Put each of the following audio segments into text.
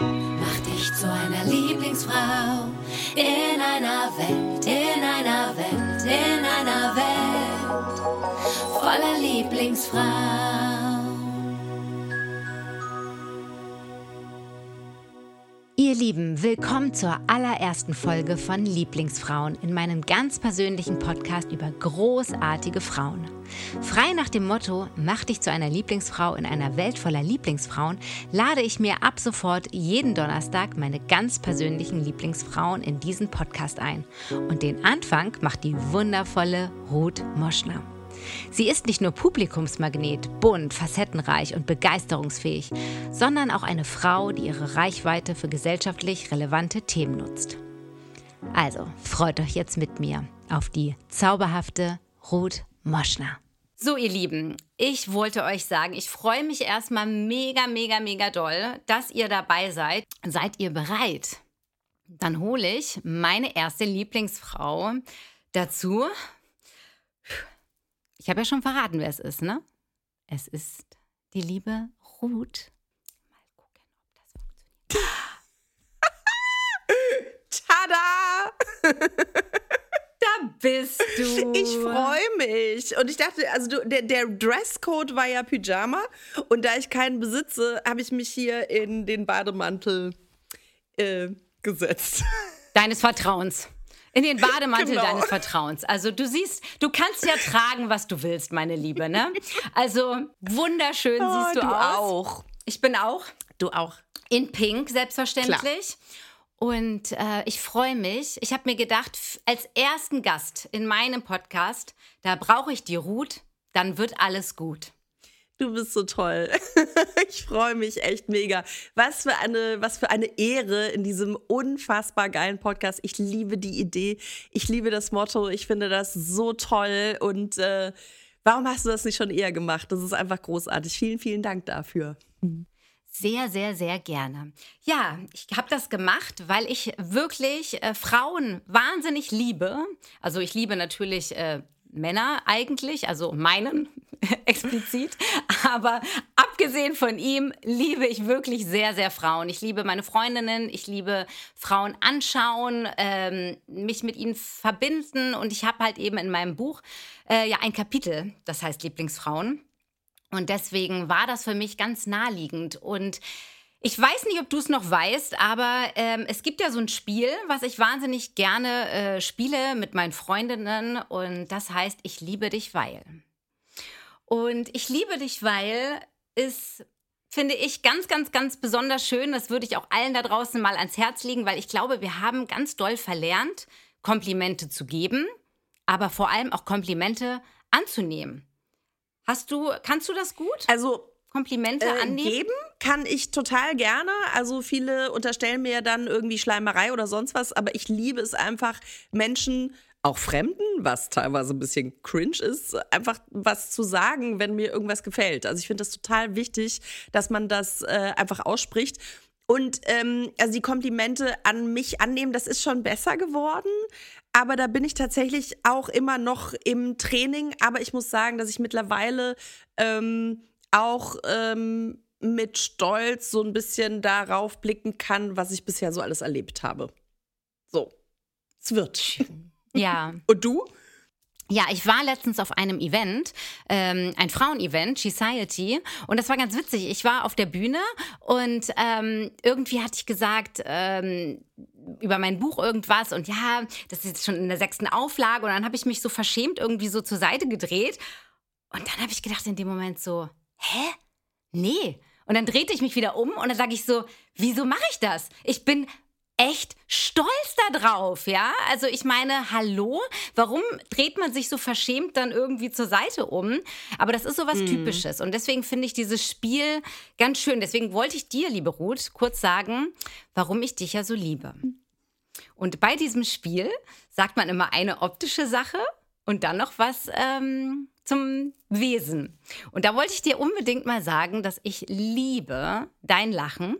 Mach dich zu einer Lieblingsfrau in einer Welt, in einer Welt, in einer Welt voller Lieblingsfrau. Lieben, willkommen zur allerersten Folge von Lieblingsfrauen in meinem ganz persönlichen Podcast über großartige Frauen. Frei nach dem Motto, mach dich zu einer Lieblingsfrau in einer Welt voller Lieblingsfrauen, lade ich mir ab sofort jeden Donnerstag meine ganz persönlichen Lieblingsfrauen in diesen Podcast ein. Und den Anfang macht die wundervolle Ruth Moschner. Sie ist nicht nur Publikumsmagnet, bunt, facettenreich und begeisterungsfähig, sondern auch eine Frau, die ihre Reichweite für gesellschaftlich relevante Themen nutzt. Also freut euch jetzt mit mir auf die zauberhafte Ruth Moschner. So, ihr Lieben, ich wollte euch sagen, ich freue mich erstmal mega, mega, mega doll, dass ihr dabei seid. Seid ihr bereit? Dann hole ich meine erste Lieblingsfrau dazu. Ich habe ja schon verraten, wer es ist, ne? Es ist die liebe Ruth. Mal gucken, ob das funktioniert. Tada! Da bist du. Ich freue mich. Und ich dachte, also du, der, der Dresscode war ja Pyjama. Und da ich keinen besitze, habe ich mich hier in den Bademantel äh, gesetzt. Deines Vertrauens. In den Bademantel Genau. deines Vertrauens. Also du siehst, du kannst ja tragen, was du willst, meine Liebe, ne? Also wunderschön Oh, siehst du, du aus. auch. Ich bin auch Du auch. in Pink, selbstverständlich. Und äh, ich freue mich. Ich habe mir gedacht, als ersten Gast in meinem Podcast, da brauche ich die Ruth, dann wird alles gut. Du bist so toll. Ich freue mich echt mega. Was für eine, was für eine Ehre in diesem unfassbar geilen Podcast. Ich liebe die Idee. Ich liebe das Motto. Ich finde das so toll. Und äh, warum hast du das nicht schon eher gemacht? Das ist einfach großartig. Vielen, vielen Dank dafür. Sehr, sehr, sehr gerne. Ja, ich habe das gemacht, weil ich wirklich äh, Frauen wahnsinnig liebe. Also ich liebe natürlich äh, Männer eigentlich, also meinen explizit. Aber abgesehen von ihm liebe ich wirklich sehr, sehr Frauen. Ich liebe meine Freundinnen, ich liebe Frauen anschauen, ähm, mich mit ihnen verbinden. Und ich habe halt eben in meinem Buch äh, ja ein Kapitel, das heißt Lieblingsfrauen. Und deswegen war das für mich ganz naheliegend. Und ich weiß nicht, ob du es noch weißt, aber ähm, es gibt ja so ein Spiel, was ich wahnsinnig gerne äh, spiele mit meinen Freundinnen. Und das heißt, ich liebe dich, weil. Und ich liebe dich, weil ist, finde ich, ganz, ganz, ganz besonders schön. Das würde ich auch allen da draußen mal ans Herz legen, weil ich glaube, wir haben ganz doll verlernt, Komplimente zu geben, aber vor allem auch Komplimente anzunehmen. Hast du, kannst du das gut? Also Komplimente Äh, annehmen? Kann ich total gerne. Also viele unterstellen mir dann irgendwie Schleimerei oder sonst was, aber ich liebe es einfach, Menschen, auch Fremden, was teilweise ein bisschen cringe ist, einfach was zu sagen, wenn mir irgendwas gefällt. Also ich finde das total wichtig, dass man das äh, einfach ausspricht. Und ähm, also die Komplimente an mich annehmen, das ist schon besser geworden. Aber da bin ich tatsächlich auch immer noch im Training. Aber ich muss sagen, dass ich mittlerweile ähm, auch ähm, mit Stolz so ein bisschen darauf blicken kann, was ich bisher so alles erlebt habe. So, es wird. Ja. Und du? Ja, ich war letztens auf einem Event, ähm, ein Frauenevent, Society, und das war ganz witzig. Ich war auf der Bühne und ähm, irgendwie hatte ich gesagt, ähm, über mein Buch irgendwas und ja, das ist jetzt schon in der sechsten Auflage und dann habe ich mich so verschämt irgendwie so zur Seite gedreht und dann habe ich gedacht in dem Moment so, hä? Nee. Und dann drehte ich mich wieder um und dann sage ich so, wieso mache ich das? Ich bin echt stolz da drauf, ja? Also ich meine, hallo, warum dreht man sich so verschämt dann irgendwie zur Seite um? Aber das ist so was Typisches und deswegen finde ich dieses Spiel ganz schön. Deswegen wollte ich dir, liebe Ruth, kurz sagen, warum ich dich ja so liebe. Und bei diesem Spiel sagt man immer eine optische Sache und dann noch was ähm, zum Wesen. Und da wollte ich dir unbedingt mal sagen, dass ich liebe dein Lachen.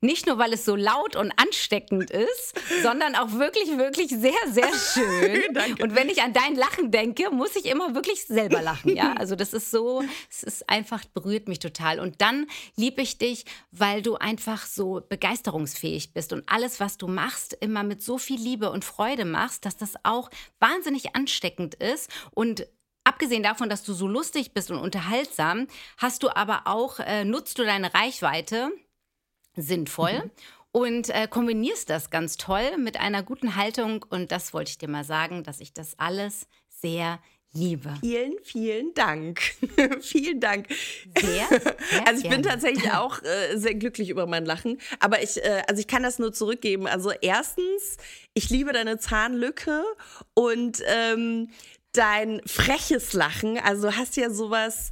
Nicht nur, weil es so laut und ansteckend ist, sondern auch wirklich, wirklich sehr, sehr schön. Und wenn ich an dein Lachen denke, muss ich immer wirklich selber lachen. Ja, also das ist so, es ist einfach, berührt mich total. Und dann liebe ich dich, weil du einfach so begeisterungsfähig bist und alles, was du machst, immer mit so viel Liebe und Freude machst, dass das auch wahnsinnig ansteckend ist und Abgesehen davon, dass du so lustig bist und unterhaltsam, hast du aber auch, äh, nutzt du deine Reichweite sinnvoll mhm. und äh, kombinierst das ganz toll mit einer guten Haltung. Und das wollte ich dir mal sagen, dass ich das alles sehr liebe. Vielen, vielen Dank. vielen Dank. Sehr, sehr also ich bin tatsächlich auch äh, sehr glücklich über mein Lachen. Aber ich, äh, also ich kann das nur zurückgeben. Also erstens, ich liebe deine Zahnlücke und ähm, dein freches Lachen. Also du hast ja sowas.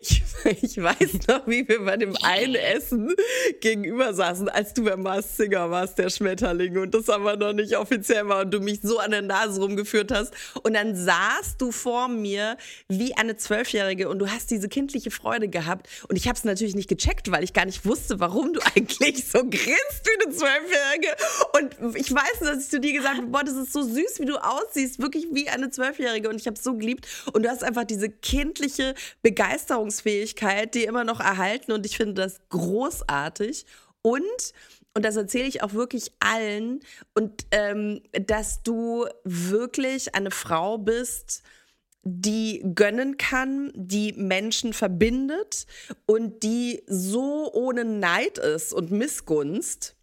Ich, ich weiß noch, wie wir bei dem einen Essen gegenüber saßen, als du beim Mars Singer warst, der Schmetterling, und das aber noch nicht offiziell war und du mich so an der Nase rumgeführt hast. Und dann saßt du vor mir wie eine Zwölfjährige und du hast diese kindliche Freude gehabt. Und ich habe es natürlich nicht gecheckt, weil ich gar nicht wusste, warum du eigentlich so grinst wie eine Zwölfjährige. Und ich weiß, dass ich zu dir gesagt habe, boah, das ist so süß, wie du aussiehst, wirklich wie eine Zwölfjährige. Und ich habe es so geliebt. Und du hast einfach diese kindliche Begeisterungsfähigkeit, die immer noch erhalten und ich finde das großartig. Und, und das erzähle ich auch wirklich allen, und ähm, dass du wirklich eine Frau bist, die gönnen kann, die Menschen verbindet und die so ohne Neid ist und Missgunst.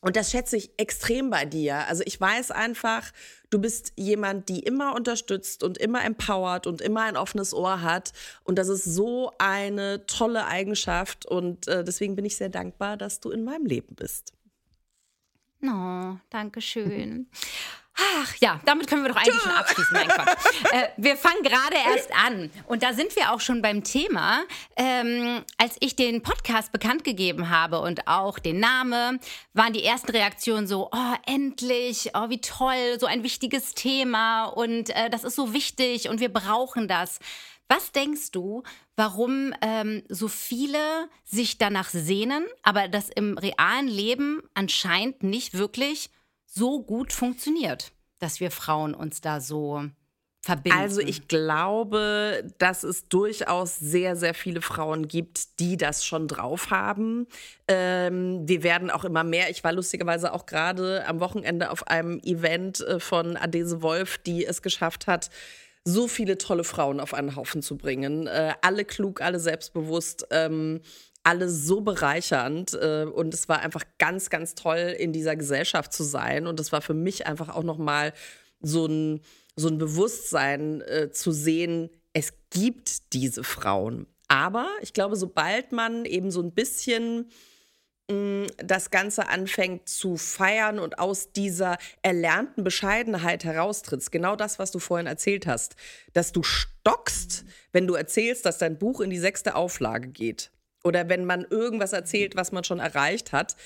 Und das schätze ich extrem bei dir. Also ich weiß einfach, du bist jemand, die immer unterstützt und immer empowert und immer ein offenes Ohr hat. Und das ist so eine tolle Eigenschaft. Und äh, deswegen bin ich sehr dankbar, dass du in meinem Leben bist. Oh, danke schön. Ach ja, damit können wir doch eigentlich schon abschließen. Mein Gott. Äh, wir fangen gerade erst an. Und da sind wir auch schon beim Thema. Ähm, als ich den Podcast bekannt gegeben habe und auch den Namen, waren die ersten Reaktionen so, oh, endlich, oh, wie toll, so ein wichtiges Thema und äh, das ist so wichtig und wir brauchen das. Was denkst du, warum ähm, so viele sich danach sehnen, aber das im realen Leben anscheinend nicht wirklich so gut funktioniert, dass wir Frauen uns da so verbinden. Also ich glaube, dass es durchaus sehr, sehr viele Frauen gibt, die das schon drauf haben. Ähm, wir werden auch immer mehr. Ich war lustigerweise auch gerade am Wochenende auf einem Event äh, von Adese Wolf, die es geschafft hat, so viele tolle Frauen auf einen Haufen zu bringen. Äh, alle klug, alle selbstbewusst. Ähm, alle so bereichernd äh, und es war einfach ganz, ganz toll, in dieser Gesellschaft zu sein. Und es war für mich einfach auch nochmal so ein, so ein Bewusstsein äh, zu sehen, es gibt diese Frauen. Aber ich glaube, sobald man eben so ein bisschen mh, das Ganze anfängt zu feiern und aus dieser erlernten Bescheidenheit heraustrittst, genau das, was du vorhin erzählt hast, dass du stockst, wenn du erzählst, dass dein Buch in die sechste Auflage geht oder wenn man irgendwas erzählt, was man schon erreicht hat,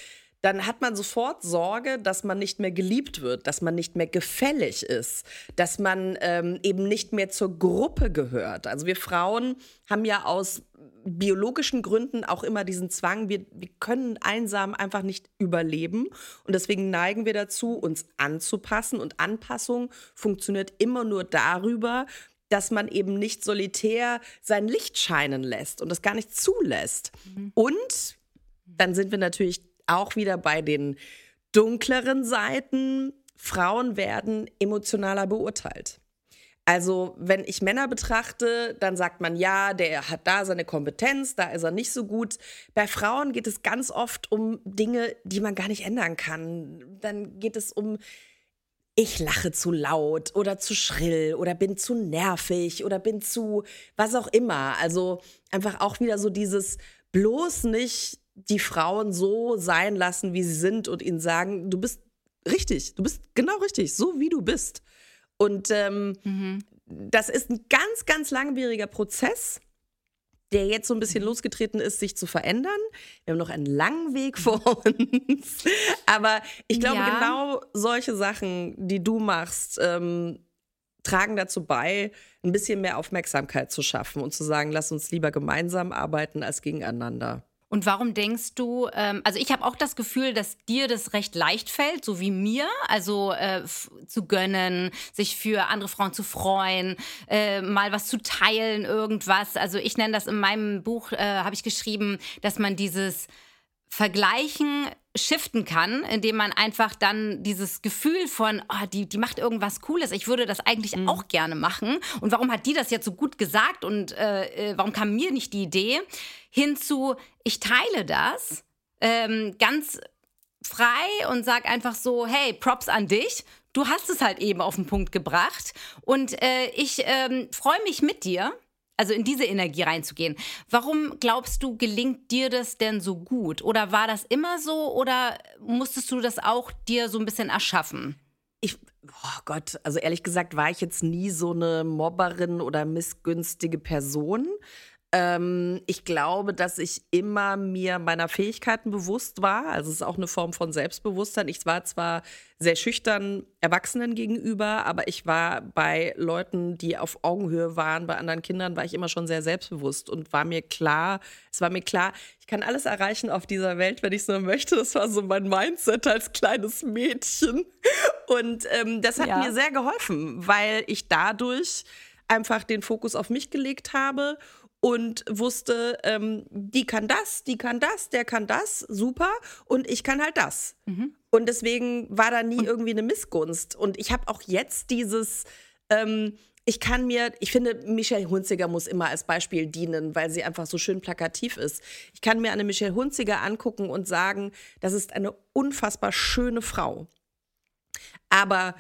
dann hat man sofort Sorge, dass man nicht mehr geliebt wird, dass man nicht mehr gefällig ist, dass man ähm, eben nicht mehr zur Gruppe gehört. Also wir Frauen haben ja aus biologischen Gründen auch immer diesen Zwang, wir, wir können einsam einfach nicht überleben. Und deswegen neigen wir dazu, uns anzupassen. Und Anpassung funktioniert immer nur darüber, dass man eben nicht solitär sein Licht scheinen lässt und das gar nicht zulässt. Mhm. Und dann sind wir natürlich auch wieder bei den dunkleren Seiten. Frauen werden emotionaler beurteilt. Also, wenn ich Männer betrachte, dann sagt man, ja, der hat da seine Kompetenz, da ist er nicht so gut. Bei Frauen geht es ganz oft um Dinge, die man gar nicht ändern kann. Dann geht es um ich lache zu laut oder zu schrill oder bin zu nervig oder bin zu was auch immer. Also einfach auch wieder so dieses bloß nicht die Frauen so sein lassen, wie sie sind und ihnen sagen, du bist richtig, du bist genau richtig, so wie du bist. Und ähm, mhm. das ist ein ganz, ganz langwieriger Prozess der jetzt so ein bisschen losgetreten ist, sich zu verändern. Wir haben noch einen langen Weg vor uns. Aber ich glaube, ja. genau solche Sachen, die du machst, ähm, tragen dazu bei, ein bisschen mehr Aufmerksamkeit zu schaffen und zu sagen, lass uns lieber gemeinsam arbeiten als gegeneinander. Und warum denkst du, ähm, also ich habe auch das Gefühl, dass dir das recht leicht fällt, so wie mir, also äh, zu gönnen, sich für andere Frauen zu freuen, äh, mal was zu teilen, irgendwas. Also ich nenne das in meinem Buch, äh, habe ich geschrieben, dass man dieses Vergleichen shiften kann, indem man einfach dann dieses Gefühl von, oh, die, die macht irgendwas Cooles, ich würde das eigentlich mhm. auch gerne machen. Und warum hat die das jetzt so gut gesagt und äh, äh warum kam mir nicht die Idee? Hinzu, ich teile das ähm, ganz frei und sag einfach so, hey, Props an dich. Du hast es halt eben auf den Punkt gebracht und äh, ich ähm, freue mich mit dir also in diese Energie reinzugehen. Warum glaubst du, gelingt dir das denn so gut? Oder war das immer so oder musstest du das auch dir so ein bisschen erschaffen? Ich, oh Gott, also ehrlich gesagt war ich jetzt nie so eine Mobberin oder missgünstige Person. Ähm, ich glaube, dass ich immer mir meiner Fähigkeiten bewusst war. Also es ist auch eine Form von Selbstbewusstsein. Ich war zwar sehr schüchtern Erwachsenen gegenüber, aber ich war bei Leuten, die auf Augenhöhe waren, bei anderen Kindern, war ich immer schon sehr selbstbewusst und war mir klar, es war mir klar, ich kann alles erreichen auf dieser Welt, wenn ich es nur möchte. Das war so mein Mindset als kleines Mädchen. Und ähm, das hat ja. mir sehr geholfen, weil ich dadurch einfach den Fokus auf mich gelegt habe und wusste, ähm, die kann das, die kann das, der kann das, super und ich kann halt das. Mhm. Und deswegen war da nie und irgendwie eine Missgunst. Und ich habe auch jetzt dieses, ähm, ich kann mir, ich finde, Michelle Hunziger muss immer als Beispiel dienen, weil sie einfach so schön plakativ ist. Ich kann mir eine Michelle Hunziger angucken und sagen, das ist eine unfassbar schöne Frau. Aber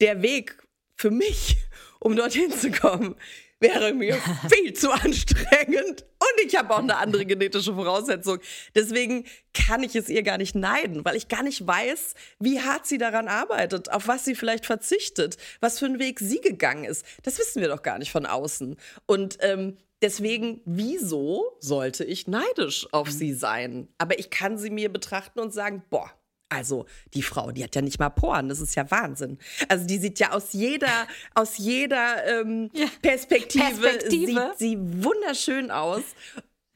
der Weg für mich, um dorthin zu kommen, wäre mir viel zu anstrengend. Und ich habe auch eine andere genetische Voraussetzung. Deswegen kann ich es ihr gar nicht neiden, weil ich gar nicht weiß, wie hart sie daran arbeitet, auf was sie vielleicht verzichtet, was für einen Weg sie gegangen ist. Das wissen wir doch gar nicht von außen. Und ähm, Deswegen, wieso sollte ich neidisch auf sie sein? Aber ich kann sie mir betrachten und sagen, boah, also die Frau, die hat ja nicht mal Poren, das ist ja Wahnsinn. Also die sieht ja aus jeder, aus jeder ähm, ja. Perspektive, Perspektive, sieht sie wunderschön aus.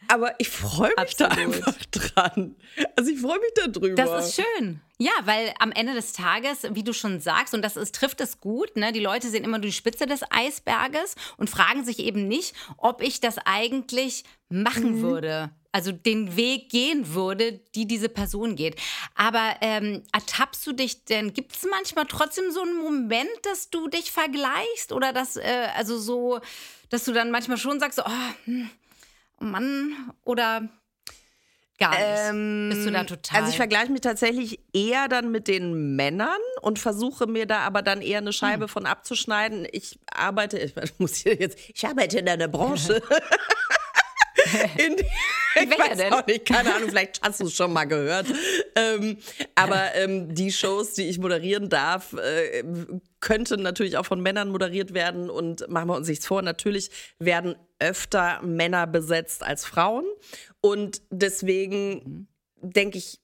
Aber ich freue mich Absolut. da einfach dran. Also ich freue mich darüber. Das ist schön. Ja, weil am Ende des Tages, wie du schon sagst, und das ist, trifft es gut, ne, die Leute sehen immer nur die Spitze des Eisberges und fragen sich eben nicht, ob ich das eigentlich machen mhm. würde also den Weg gehen würde, die diese Person geht. Aber ähm, ertappst du dich denn, gibt es manchmal trotzdem so einen Moment, dass du dich vergleichst oder dass, äh, also so, dass du dann manchmal schon sagst, oh, hm, oh Mann, oder gar nicht? Ähm, Bist du da total? Also ich vergleiche mich tatsächlich eher dann mit den Männern und versuche mir da aber dann eher eine Scheibe hm. von abzuschneiden. Ich arbeite, ich muss hier jetzt, ich arbeite in einer Branche. in ich weiß denn? auch nicht, keine Ahnung, vielleicht hast du es schon mal gehört. Ähm, aber ähm, die Shows, die ich moderieren darf, äh, könnten natürlich auch von Männern moderiert werden. Und machen wir uns nichts vor, natürlich werden öfter Männer besetzt als Frauen. Und deswegen mhm. denke ich,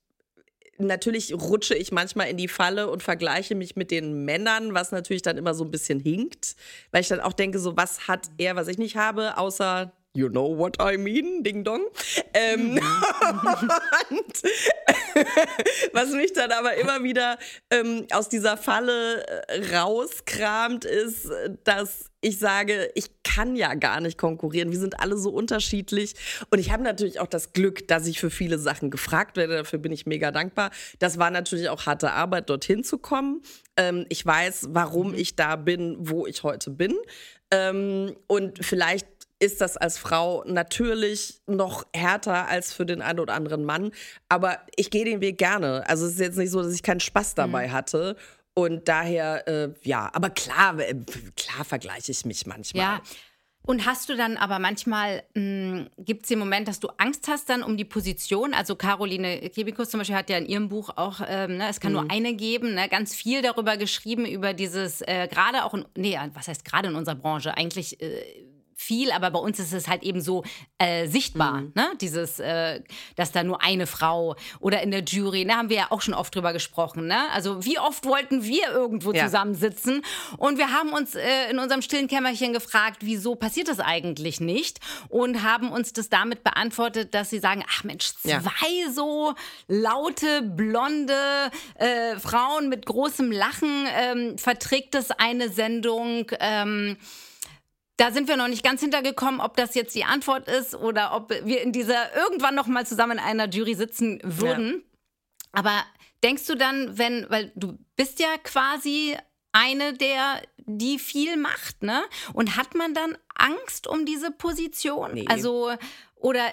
natürlich rutsche ich manchmal in die Falle und vergleiche mich mit den Männern, was natürlich dann immer so ein bisschen hinkt, weil ich dann auch denke, so was hat er, was ich nicht habe, außer You know what I mean, Ding Dong. Ähm, mhm. und, was mich dann aber immer wieder ähm, aus dieser Falle äh, rauskramt, ist, dass ich sage, ich kann ja gar nicht konkurrieren. Wir sind alle so unterschiedlich. Und ich habe natürlich auch das Glück, dass ich für viele Sachen gefragt werde. Dafür bin ich mega dankbar. Das war natürlich auch harte Arbeit, dorthin zu kommen. Ähm, ich weiß, warum mhm. ich da bin, wo ich heute bin. Ähm, und vielleicht ist das als Frau natürlich noch härter als für den einen oder anderen Mann. Aber ich gehe den Weg gerne. Also es ist jetzt nicht so, dass ich keinen Spaß dabei mhm. hatte. Und daher, äh, ja, aber klar, äh, klar vergleiche ich mich manchmal. Ja. Und hast du dann aber manchmal, hm, gibt es den Moment, dass du Angst hast dann um die Position? Also Caroline Kebikus zum Beispiel hat ja in ihrem Buch auch, ähm, ne, es kann mhm. nur eine geben, ne, ganz viel darüber geschrieben, über dieses, äh, gerade auch, in, nee, was heißt gerade in unserer Branche, eigentlich äh, viel, aber bei uns ist es halt eben so äh, sichtbar, Mhm. ne? Dieses, äh, dass da nur eine Frau oder in der Jury, da haben wir ja auch schon oft drüber gesprochen, ne? Also wie oft wollten wir irgendwo Ja. zusammensitzen und wir haben uns äh, in unserem stillen Kämmerchen gefragt, wieso passiert das eigentlich nicht und haben uns das damit beantwortet, dass sie sagen, ach Mensch, zwei Ja. so laute, blonde äh, Frauen mit großem Lachen ähm, verträgt es eine Sendung. Ähm, da sind wir noch nicht ganz hintergekommen, ob das jetzt die Antwort ist oder ob wir in dieser irgendwann noch mal zusammen in einer Jury sitzen würden. Aber denkst du dann, wenn, weil du bist ja quasi eine der, die viel macht, ne? Und hat man dann Angst um diese Position? Nee. Also, oder,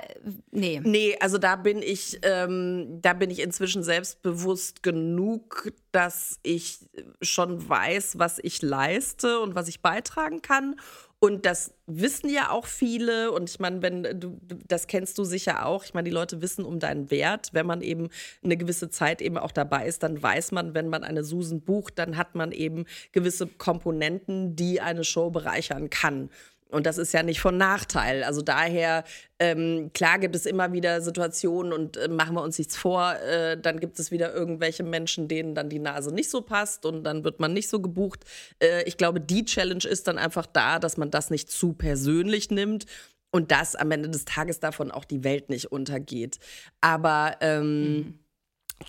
nee. Nee, also da bin ich, ähm, da bin ich inzwischen selbstbewusst genug, dass ich schon weiß, was ich leiste und was ich beitragen kann. Und das wissen ja auch viele. Und ich meine, wenn du, du- das kennst du sicher auch. Ich meine, die Leute wissen um deinen Wert. Wenn man eben eine gewisse Zeit eben auch dabei ist, dann weiß man, wenn man eine Susan bucht, dann hat man eben gewisse Komponenten, die eine Show bereichern kann. Und das ist ja nicht von Nachteil. Also daher, ähm, klar gibt es immer wieder Situationen und äh, machen wir uns nichts vor, äh, dann gibt es wieder irgendwelche Menschen, denen dann die Nase nicht so passt und dann wird man nicht so gebucht. Äh, ich glaube, die Challenge ist dann einfach da, dass man das nicht zu persönlich nimmt und dass am Ende des Tages davon auch die Welt nicht untergeht. Aber ähm,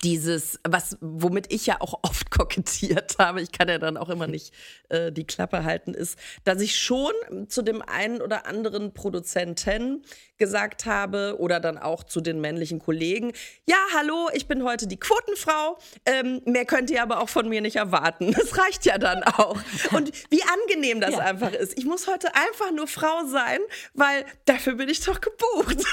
dieses, was, womit ich ja auch oft kokettiert habe, ich kann ja dann auch immer nicht äh, die Klappe halten, ist, dass ich schon zu dem einen oder anderen Produzenten gesagt habe oder dann auch zu den männlichen Kollegen, ja, hallo, ich bin heute die Quotenfrau, ähm, mehr könnt ihr aber auch von mir nicht erwarten. Das reicht ja dann auch. Und wie angenehm das Ja. einfach ist. Ich muss heute einfach nur Frau sein, weil dafür bin ich doch gebucht.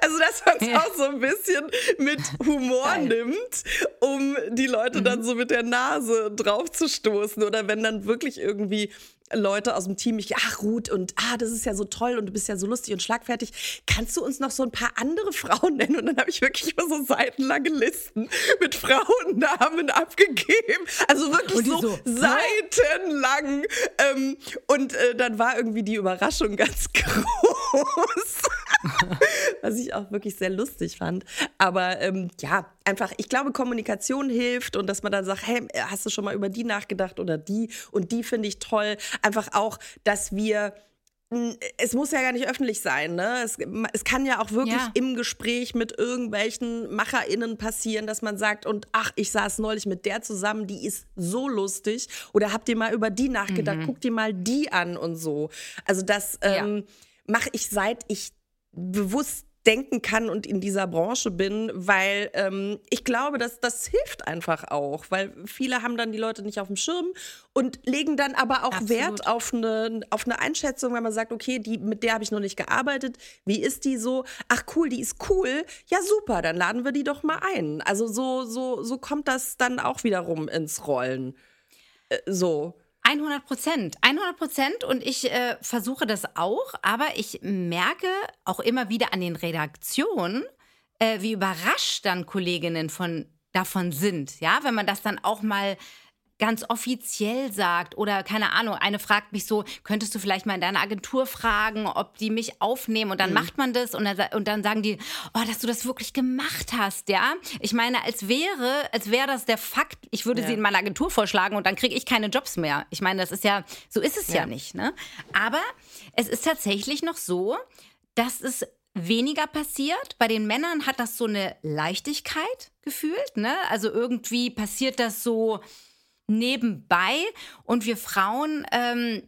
also, dass man es Ja. auch so ein bisschen mit Humor Geil. nimmt, um die Leute dann so mit der Nase drauf zu stoßen. Oder wenn dann wirklich irgendwie Leute aus dem Team mich, ach Ruth, und ah, das ist ja so toll und du bist ja so lustig und schlagfertig. Kannst du uns noch so ein paar andere Frauen nennen? Und dann habe ich wirklich immer so seitenlange Listen mit Frauennamen abgegeben. Also wirklich so, so, seitenlang. Ähm, und äh, dann war irgendwie die Überraschung ganz groß. Was ich auch wirklich sehr lustig fand. Aber ähm, ja, einfach, ich glaube, Kommunikation hilft und dass man dann sagt, hey, hast du schon mal über die nachgedacht oder die und die finde ich toll. Einfach auch, dass wir es muss ja gar nicht öffentlich sein, ne? Es, es kann ja auch wirklich Ja. im Gespräch mit irgendwelchen MacherInnen passieren, dass man sagt, und ach, ich saß neulich mit der zusammen, die ist so lustig. Oder habt ihr mal über die nachgedacht? Guckt ihr mal die an und so. Also das Ja. Mache ich seit ich bewusst denken kann und in dieser Branche bin, weil ähm, ich glaube, dass das hilft einfach auch, weil viele haben dann die Leute nicht auf dem Schirm und legen dann aber auch Absolut. Wert auf eine, auf eine Einschätzung, wenn man sagt, okay, die, mit der habe ich noch nicht gearbeitet, wie ist die so? Ach cool, die ist cool, ja super, dann laden wir die doch mal ein. Also so, so, so kommt das dann auch wiederum ins Rollen. Äh, so. 100 Prozent, 100 Prozent. Und ich äh, versuche das auch, aber ich merke auch immer wieder an den Redaktionen, äh, wie überrascht dann Kolleginnen von, davon sind, ja, wenn man das dann auch mal ganz offiziell sagt oder keine Ahnung, eine fragt mich so, könntest du vielleicht mal in deine Agentur fragen, ob die mich aufnehmen und dann macht man das und dann, und dann sagen die, oh, dass du das wirklich gemacht hast, ja. Ich meine, als wäre, als wäre das der Fakt, ich würde Ja. sie in meine Agentur vorschlagen und dann kriege ich keine Jobs mehr. Ich meine, das ist ja, so ist es ja, Ja. nicht, ne? Aber es ist tatsächlich noch so, dass es weniger passiert. Bei den Männern hat das so eine Leichtigkeit gefühlt, ne? Also irgendwie passiert das so nebenbei und wir Frauen ähm,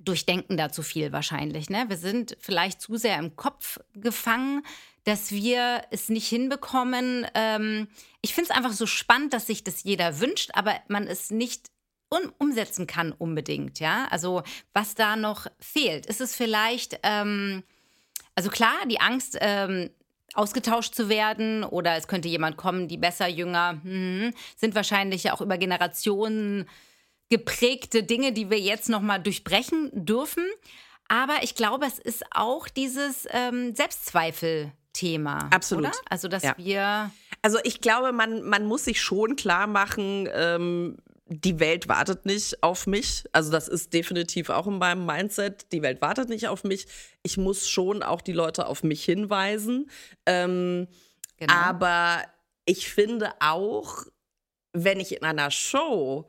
durchdenken da zu viel wahrscheinlich. Ne? Wir sind vielleicht zu sehr im Kopf gefangen, dass wir es nicht hinbekommen. Ähm, ich finde es einfach so spannend, dass sich das jeder wünscht, aber man es nicht un- umsetzen kann unbedingt. Ja, also was da noch fehlt, ist es vielleicht, ähm, also klar, die Angst. Ähm, ausgetauscht zu werden oder es könnte jemand kommen, die besser, jünger, hm, sind wahrscheinlich ja auch über Generationen geprägte Dinge, die wir jetzt noch mal durchbrechen dürfen. Aber ich glaube, es ist auch dieses ähm, Selbstzweifel-Thema. Absolut. Oder? Also, dass Ja. wir. Also ich glaube, man, man muss sich schon klar machen, ähm, die Welt wartet nicht auf mich. Also das ist definitiv auch in meinem Mindset. Die Welt wartet nicht auf mich. Ich muss schon auch die Leute auf mich hinweisen. Ähm, genau. Aber ich finde auch, wenn ich in einer Show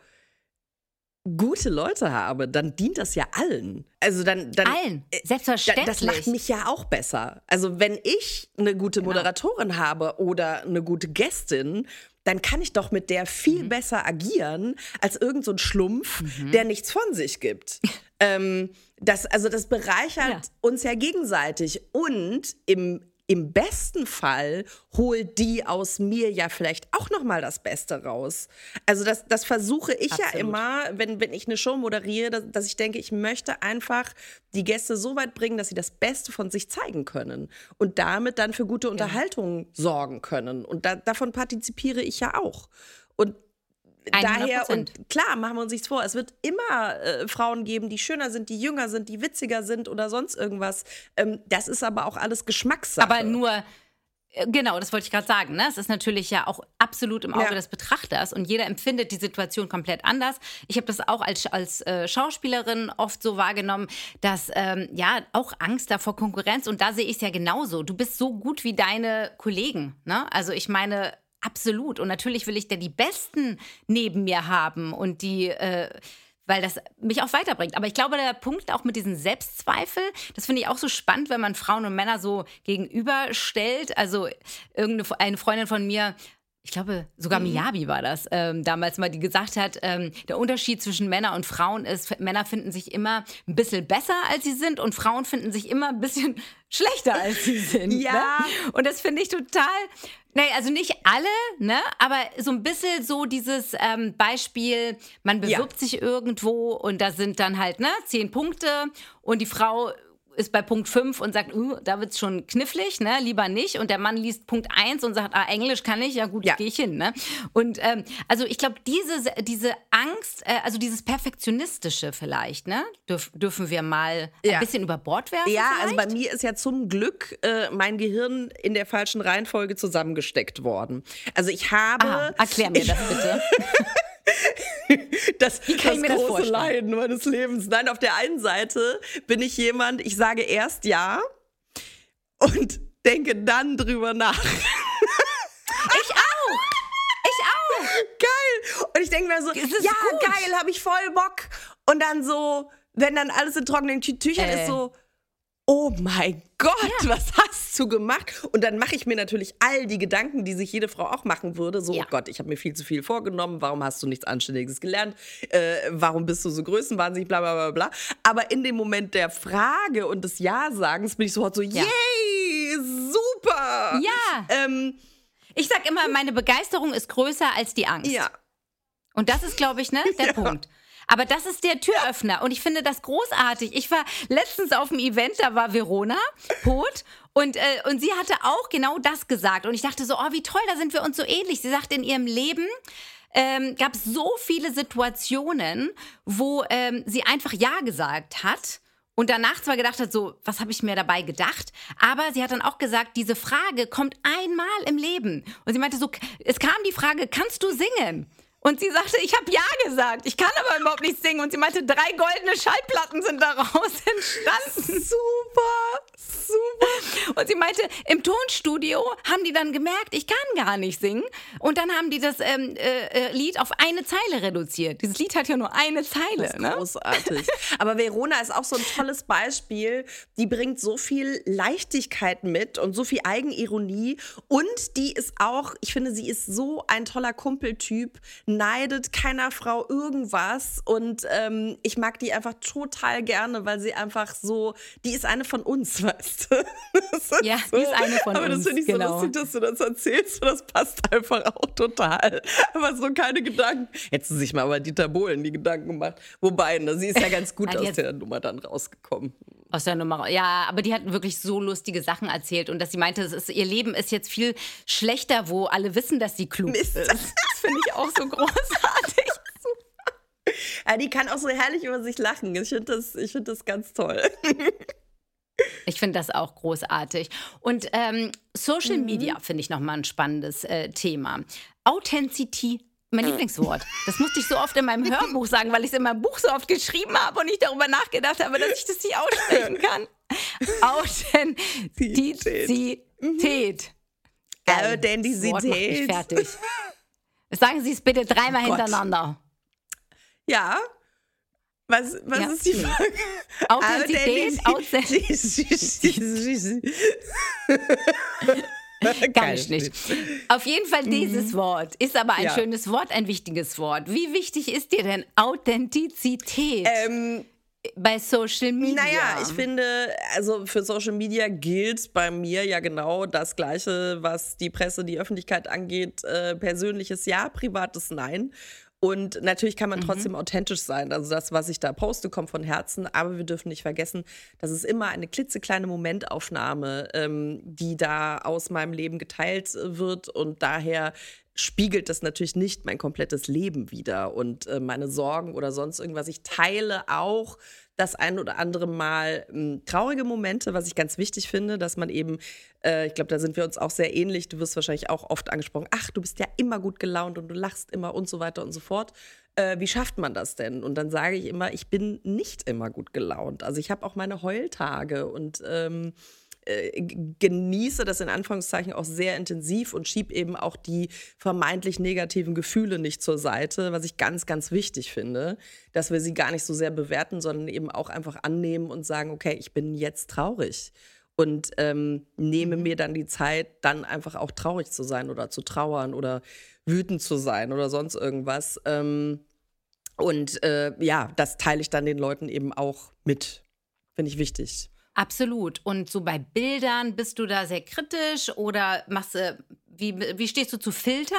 gute Leute habe, dann dient das ja allen. Also dann, dann allen, äh, selbstverständlich. Das macht mich ja auch besser. Also wenn ich eine gute genau. Moderatorin habe oder eine gute Gästin, dann kann ich doch mit der viel mhm. besser agieren als irgendein so Schlumpf, mhm. der nichts von sich gibt. ähm, das, also das bereichert ja. uns ja gegenseitig und im im besten Fall holt die aus mir ja vielleicht auch noch mal das Beste raus. Also das, das versuche ich Absolut. ja immer, wenn, wenn ich eine Show moderiere, dass, dass, ich denke, ich möchte einfach die Gäste so weit bringen, dass sie das Beste von sich zeigen können und damit dann für gute Unterhaltung ja. sorgen können. Und da, davon partizipiere ich ja auch. Und 100%. daher, und klar, machen wir uns nichts vor, es wird immer äh, Frauen geben, die schöner sind, die jünger sind, die witziger sind oder sonst irgendwas. Ähm, das ist aber auch alles Geschmackssache. Aber nur. Äh, genau, das wollte ich gerade sagen. Ne? Es ist natürlich ja auch absolut im Auge ja. des Betrachters und jeder empfindet die Situation komplett anders. Ich habe das auch als, als äh, Schauspielerin oft so wahrgenommen, dass ähm, ja auch Angst davor Konkurrenz und da sehe ich es ja genauso. Du bist so gut wie deine Kollegen. Ne? Also ich meine, Absolut. Und natürlich will ich da die Besten neben mir haben und die. Äh, weil das mich auch weiterbringt. Aber ich glaube, der Punkt auch mit diesen Selbstzweifel, das finde ich auch so spannend, wenn man Frauen und Männer so gegenüberstellt. Also irgendeine Freundin von mir ich glaube, sogar mhm. Miyabi war das ähm, damals mal, die gesagt hat, ähm, der Unterschied zwischen Männern und Frauen ist, Männer finden sich immer ein bisschen besser, als sie sind und Frauen finden sich immer ein bisschen schlechter, als sie sind. ja. Ne? Und das finde ich total, nee, also nicht alle, ne, aber so ein bisschen so dieses ähm, Beispiel, man bewirbt ja. sich irgendwo und da sind dann halt, ne, zehn Punkte und die Frau ist bei Punkt 5 und sagt, uh, da wird es schon knifflig, ne? lieber nicht. Und der Mann liest Punkt 1 und sagt, ah, Englisch kann ich, ja gut, ja. gehe ich hin. Ne? Und ähm, also ich glaube, diese, diese Angst, äh, also dieses Perfektionistische vielleicht, ne? Dürf, dürfen wir mal ja. ein bisschen über Bord werfen? Ja, vielleicht? also bei mir ist ja zum Glück äh, mein Gehirn in der falschen Reihenfolge zusammengesteckt worden. Also ich habe. Aha, erklär mir das bitte. das, das große das Leiden meines Lebens. Nein, auf der einen Seite bin ich jemand, ich sage erst ja und denke dann drüber nach. Ich auch. Ich auch. Geil. Und ich denke mir so, ja, gut. geil, habe ich voll Bock. Und dann so, wenn dann alles in trockenen Tüchern äh. ist, so, oh mein Gott, ja. was hast du gemacht? Und dann mache ich mir natürlich all die Gedanken, die sich jede Frau auch machen würde. So, ja. oh Gott, ich habe mir viel zu viel vorgenommen. Warum hast du nichts Anständiges gelernt? Äh, warum bist du so größenwahnsinnig? Bla, bla, bla, bla. Aber in dem Moment der Frage und des Ja-Sagens bin ich sofort so, ja. yay, super. Ja. Ähm, ich sag immer, meine Begeisterung ist größer als die Angst. Ja. Und das ist, glaube ich, ne, der. Punkt. Aber das ist der Türöffner und ich finde das großartig. Ich war letztens auf dem Event, da war Verona Pot und, äh, und sie hatte auch genau das gesagt. Und ich dachte so, oh, wie toll, da sind wir uns so ähnlich. Sie sagt, in ihrem Leben ähm, gab es so viele Situationen, wo ähm, sie einfach Ja gesagt hat. Und danach zwar gedacht hat, so, was habe ich mir dabei gedacht? Aber sie hat dann auch gesagt, diese Frage kommt einmal im Leben. Und sie meinte so, es kam die Frage, kannst du singen? Und sie sagte, ich habe Ja gesagt. Ich kann aber überhaupt nicht singen. Und sie meinte, drei goldene Schallplatten sind daraus entstanden. Super, super. Und sie meinte, im Tonstudio haben die dann gemerkt, ich kann gar nicht singen. Und dann haben die das ähm, äh, äh Lied auf eine Zeile reduziert. Dieses Lied hat ja nur eine Zeile. Ne? großartig. aber Verona ist auch so ein tolles Beispiel. Die bringt so viel Leichtigkeit mit und so viel Eigenironie. Und die ist auch, ich finde, sie ist so ein toller Kumpeltyp neidet keiner Frau irgendwas. Und ähm, ich mag die einfach total gerne, weil sie einfach so, die ist eine von uns, weißt du? Ja, so, die ist eine von aber uns. Aber das finde ich genau. so lustig, dass du das erzählst. Und das passt einfach auch total. Aber so keine Gedanken. Hättest du sich mal über Dieter Bohlen die Gedanken gemacht. Wobei, ne, sie ist ja ganz gut aus der Nummer dann rausgekommen. Aus der Nummer, ja, aber die hat wirklich so lustige Sachen erzählt und dass sie meinte, ist, ihr Leben ist jetzt viel schlechter, wo alle wissen, dass sie klug Mist. ist. Das finde ich auch so großartig. ja, die kann auch so herrlich über sich lachen. Ich finde das, find das ganz toll. Ich finde das auch großartig. Und ähm, Social mhm. Media finde ich nochmal ein spannendes äh, Thema. Authentizität mein Lieblingswort. Das musste ich so oft in meinem Hörbuch sagen, weil ich es in meinem Buch so oft geschrieben habe und ich darüber nachgedacht habe, dass ich das nicht aussprechen kann. Authentizität. Authentizität. fertig. Sagen Sie es bitte dreimal Gott. hintereinander. Ja. Was, was Ja. ist die Frage? Authentizität, Authentizität. Gar nicht, nicht. Auf jeden Fall dieses Wort ist aber ein Mhm. Ja. schönes Wort, ein wichtiges Wort. Wie wichtig ist dir denn Authentizität Ähm, bei Social Media? Naja, ich finde, also für Social Media gilt bei mir ja genau das Gleiche, was die Presse, die Öffentlichkeit angeht. Äh, persönliches Ja, privates Nein. Und natürlich kann man trotzdem authentisch sein. Also das, was ich da poste, kommt von Herzen. Aber wir dürfen nicht vergessen, das ist immer eine klitzekleine Momentaufnahme, ähm, die da aus meinem Leben geteilt äh, wird. Und daher spiegelt das natürlich nicht mein komplettes Leben wider und äh, meine Sorgen oder sonst irgendwas. Ich teile auch das ein oder andere Mal ähm, traurige Momente, was ich ganz wichtig finde, dass man eben, äh, ich glaube, da sind wir uns auch sehr ähnlich. Du wirst wahrscheinlich auch oft angesprochen, ach, du bist ja immer gut gelaunt und du lachst immer und so weiter und so fort. Äh, wie schafft man das denn? Und dann sage ich immer, ich bin nicht immer gut gelaunt. Also ich habe auch meine Heultage und ähm, äh, genieße das in Anführungszeichen auch sehr intensiv und schieb eben auch die vermeintlich negativen Gefühle nicht zur Seite, was ich ganz, ganz wichtig finde, dass wir sie gar nicht so sehr bewerten, sondern eben auch einfach annehmen und sagen, okay, ich bin jetzt traurig und ähm, nehme mir dann die Zeit, dann einfach auch traurig zu sein oder zu trauern oder wütend zu sein oder sonst irgendwas. Ähm, und äh, ja, das teile ich dann den Leuten eben auch mit. Finde ich wichtig. Absolut. Und so bei Bildern bist du da sehr kritisch oder machst du, wie, wie stehst du zu Filter?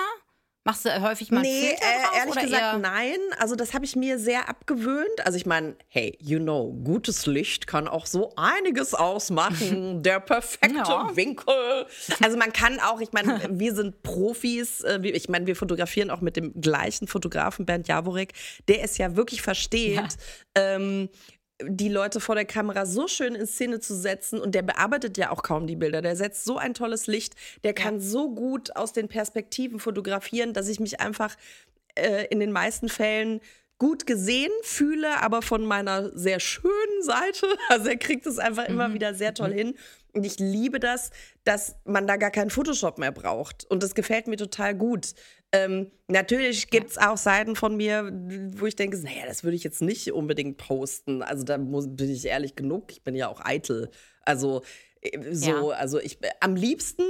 Machst du häufig mal Nee, Filter äh, drauf ehrlich oder gesagt, eher? nein. Also das habe ich mir sehr abgewöhnt. Also ich meine, hey, you know, gutes Licht kann auch so einiges ausmachen. Der perfekte Ja. Winkel. Also man kann auch, ich meine, wir sind Profis. äh, Ich meine, wir fotografieren auch mit dem gleichen Fotografen, Bernd Jaworek, der es ja wirklich versteht. Ähm, die Leute vor der Kamera so schön in Szene zu setzen und der bearbeitet ja auch kaum die Bilder. Der setzt so ein tolles Licht, der kann so gut aus den Perspektiven fotografieren, dass ich mich einfach äh, in den meisten Fällen gut gesehen fühle, aber von meiner sehr schönen Seite. Also er kriegt es einfach immer wieder sehr toll hin. Und ich liebe das, dass man da gar keinen Photoshop mehr braucht. Und das gefällt mir total gut. Ähm, natürlich gibt es auch Seiten von mir, wo ich denke, naja, das würde ich jetzt nicht unbedingt posten. Also da muss, bin ich ehrlich genug. Ich bin ja auch eitel. Also äh, so, Ja. also ich am liebsten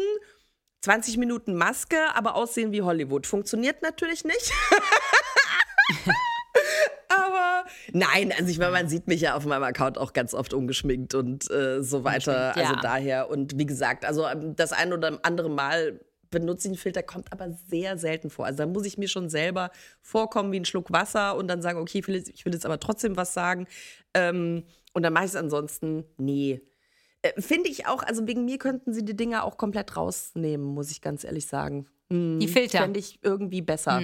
20 Minuten Maske, aber aussehen wie Hollywood. Funktioniert natürlich nicht. aber nein, also ich meine, man sieht mich ja auf meinem Account auch ganz oft ungeschminkt und äh, so weiter. Ungeschminkt, ja. Also daher und wie gesagt, also ähm, das ein oder andere Mal benutze ich einen Filter, kommt aber sehr selten vor. Also da muss ich mir schon selber vorkommen wie ein Schluck Wasser und dann sagen, okay, ich will jetzt, ich will jetzt aber trotzdem was sagen. Ähm, und dann mache ich es ansonsten, nee. Äh, Finde ich auch, also wegen mir könnten sie die Dinger auch komplett rausnehmen, muss ich ganz ehrlich sagen. Hm, Die Filter. Fände ich irgendwie besser.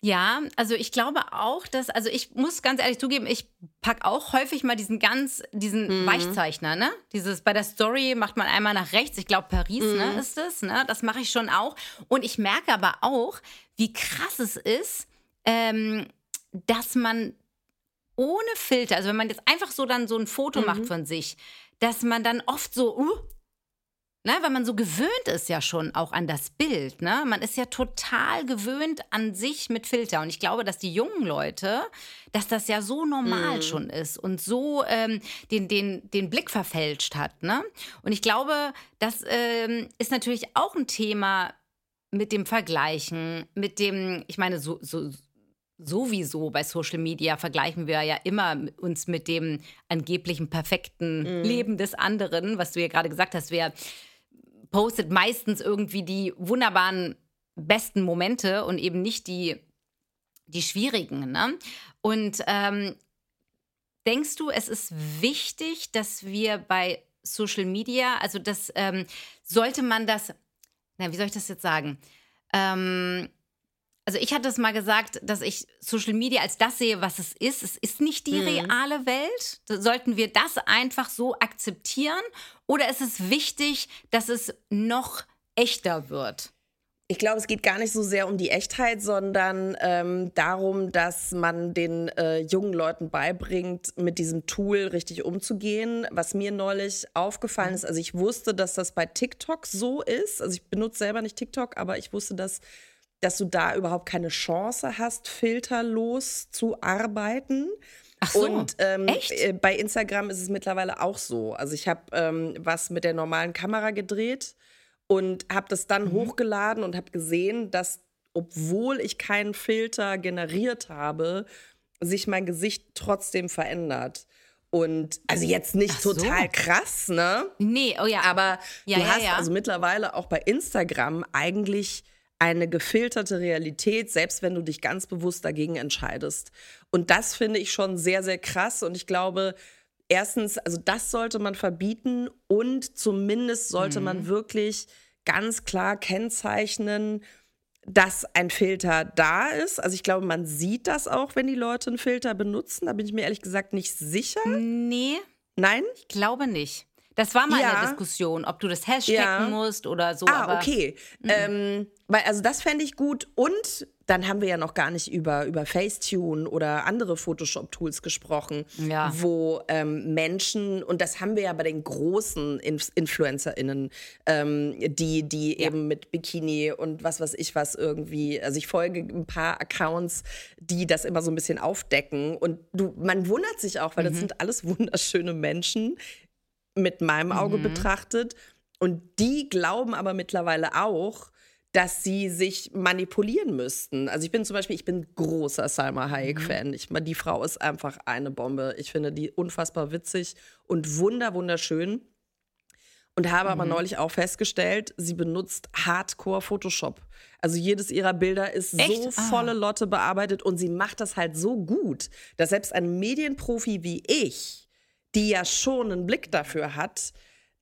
Ja, also ich glaube auch, dass, also ich muss ganz ehrlich zugeben, ich packe auch häufig mal diesen ganz, diesen Weichzeichner, ne? Dieses, bei der Story macht man einmal nach rechts, ich glaube Paris, ne, ist es, ne? Das mache ich schon auch. Und ich merke aber auch, wie krass es ist, ähm, dass man ohne Filter, also wenn man jetzt einfach so dann so ein Foto macht von sich, dass man dann oft so, uh, Ne, weil man so gewöhnt ist ja schon auch an das Bild. Ne? Man ist ja total gewöhnt an sich mit Filter. Und ich glaube, dass die jungen Leute, dass das ja so normal schon ist und so ähm, den, den, den Blick verfälscht hat. Ne? Und ich glaube, das ähm, ist natürlich auch ein Thema mit dem Vergleichen, mit dem, ich meine, so, so, sowieso bei Social Media vergleichen wir ja immer uns mit dem angeblichen perfekten Leben des anderen, was du ja gerade gesagt hast. Wer postet meistens irgendwie die wunderbaren besten Momente und eben nicht die, die schwierigen. Ne? Und ähm, denkst du, es ist wichtig, dass wir bei Social Media, also das ähm, sollte man das, na, wie soll ich das jetzt sagen? Ähm, also ich hatte es mal gesagt, dass ich Social Media als das sehe, was es ist. Es ist nicht die reale Welt. Sollten wir das einfach so akzeptieren? Oder ist es wichtig, dass es noch echter wird? Ich glaube, es geht gar nicht so sehr um die Echtheit, sondern ähm, darum, dass man den äh, jungen Leuten beibringt, mit diesem Tool richtig umzugehen. Was mir neulich aufgefallen ist, also ich wusste, dass das bei TikTok so ist. Also ich benutze selber nicht TikTok, aber ich wusste, dass, dass du da überhaupt keine Chance hast, filterlos zu arbeiten. Ach so, und ähm, echt? äh, bei Instagram ist es mittlerweile auch so. Also ich habe ähm, was mit der normalen Kamera gedreht und habe das dann Mhm. hochgeladen und habe gesehen, dass obwohl ich keinen Filter generiert habe, sich mein Gesicht trotzdem verändert. Und also jetzt nicht so. total krass, ne? Nee, oh ja. Aber Ja, du ja, hast ja. also mittlerweile auch bei Instagram eigentlich eine gefilterte Realität, selbst wenn du dich ganz bewusst dagegen entscheidest. Und das finde ich schon sehr, sehr krass. Und ich glaube, erstens, also das sollte man verbieten und zumindest sollte Mhm. man wirklich ganz klar kennzeichnen, dass ein Filter da ist. Also ich glaube, man sieht das auch, wenn die Leute einen Filter benutzen. Da bin ich mir ehrlich gesagt nicht sicher. nee, Nein? ich glaube nicht. Das war mal Ja. eine Diskussion, ob du das hashtaggen Ja. musst oder so. Ah, aber mhm. okay. Ähm, weil, also das fände ich gut. Und dann haben wir ja noch gar nicht über, über Facetune oder andere Photoshop-Tools gesprochen, Ja. wo ähm, Menschen, und das haben wir ja bei den großen Inf InfluencerInnen, ähm, die, die Ja. eben mit Bikini und was weiß ich was irgendwie, also ich folge ein paar Accounts, die das immer so ein bisschen aufdecken. Und du, man wundert sich auch, weil Mhm. das sind alles wunderschöne Menschen, mit meinem Auge Mhm. betrachtet. Und die glauben aber mittlerweile auch, dass sie sich manipulieren müssten. Also ich bin zum Beispiel, ich bin großer Salma Mhm. Hayek-Fan. Ich, die Frau ist einfach eine Bombe. Ich finde die unfassbar witzig und wunder, wunderschön. Und habe Mhm. aber neulich auch festgestellt, sie benutzt Hardcore Photoshop. Also jedes ihrer Bilder ist so Echt? Ah. volle Lotte bearbeitet und sie macht das halt so gut, dass selbst ein Medienprofi wie ich, die ja schon einen Blick dafür hat,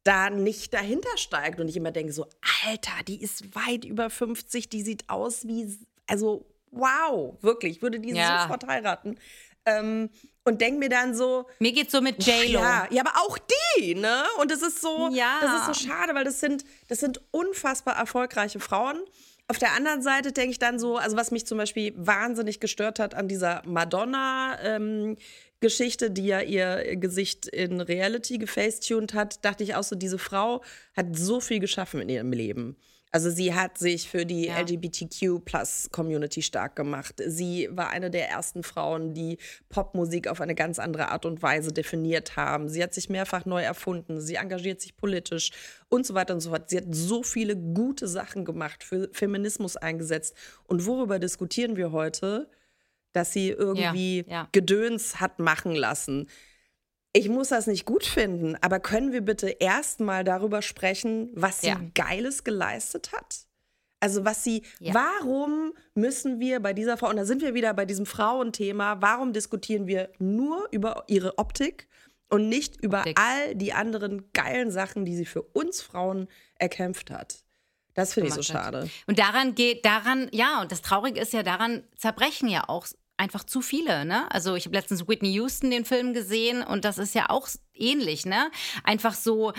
da nicht dahinter steigt und ich immer denke so, Alter, die ist weit über 50, die sieht aus wie, also wow, wirklich, ich würde die Ja. sofort heiraten. Ähm, und denke mir dann so, mir geht's so mit J-Lo. ja, ja, aber auch die, ne? Und es ist so, Ja. das ist so schade, weil das sind, das sind unfassbar erfolgreiche Frauen. Auf der anderen Seite denke ich dann so, also was mich zum Beispiel wahnsinnig gestört hat an dieser Madonna-Geschichte, die ja ihr Gesicht in Reality gefacetuned hat, dachte ich auch so, diese Frau hat so viel geschaffen in ihrem Leben. Also sie hat sich für die Ja. LGBTQ-Plus-Community stark gemacht. Sie war eine der ersten Frauen, die Popmusik auf eine ganz andere Art und Weise definiert haben. Sie hat sich mehrfach neu erfunden. Sie engagiert sich politisch und so weiter und so fort. Sie hat so viele gute Sachen gemacht, für Feminismus eingesetzt. Und worüber diskutieren wir heute? Dass sie irgendwie ja. Gedöns hat machen lassen. Ich muss das nicht gut finden, aber können wir bitte erstmal darüber sprechen, was sie Ja. Geiles geleistet hat? Also was sie, Ja. warum müssen wir bei dieser Frau, und da sind wir wieder bei diesem Frauenthema, warum diskutieren wir nur über ihre Optik und nicht über Optik. all die anderen geilen Sachen, die sie für uns Frauen erkämpft hat? Das finde ich so gemacht hat. schade. Und daran geht, daran, ja, und das Traurige ist ja, daran zerbrechen ja auch einfach zu viele, ne? Also ich habe letztens Whitney Houston den Film gesehen und das ist ja auch ähnlich, ne? Einfach so,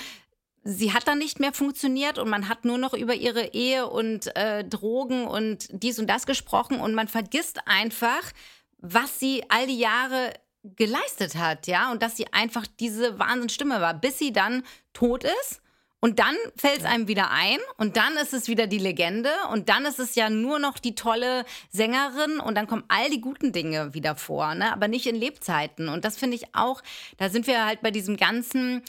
sie hat dann nicht mehr funktioniert und man hat nur noch über ihre Ehe und äh, Drogen und dies und das gesprochen und man vergisst einfach, was sie all die Jahre geleistet hat, ja, und dass sie einfach diese Wahnsinnsstimme war, bis sie dann tot ist. Und dann fällt es einem wieder ein und dann ist es wieder die Legende und dann ist es ja nur noch die tolle Sängerin und dann kommen all die guten Dinge wieder vor, ne? aber nicht in Lebzeiten. Und das finde ich auch, da sind wir halt bei diesem ganzen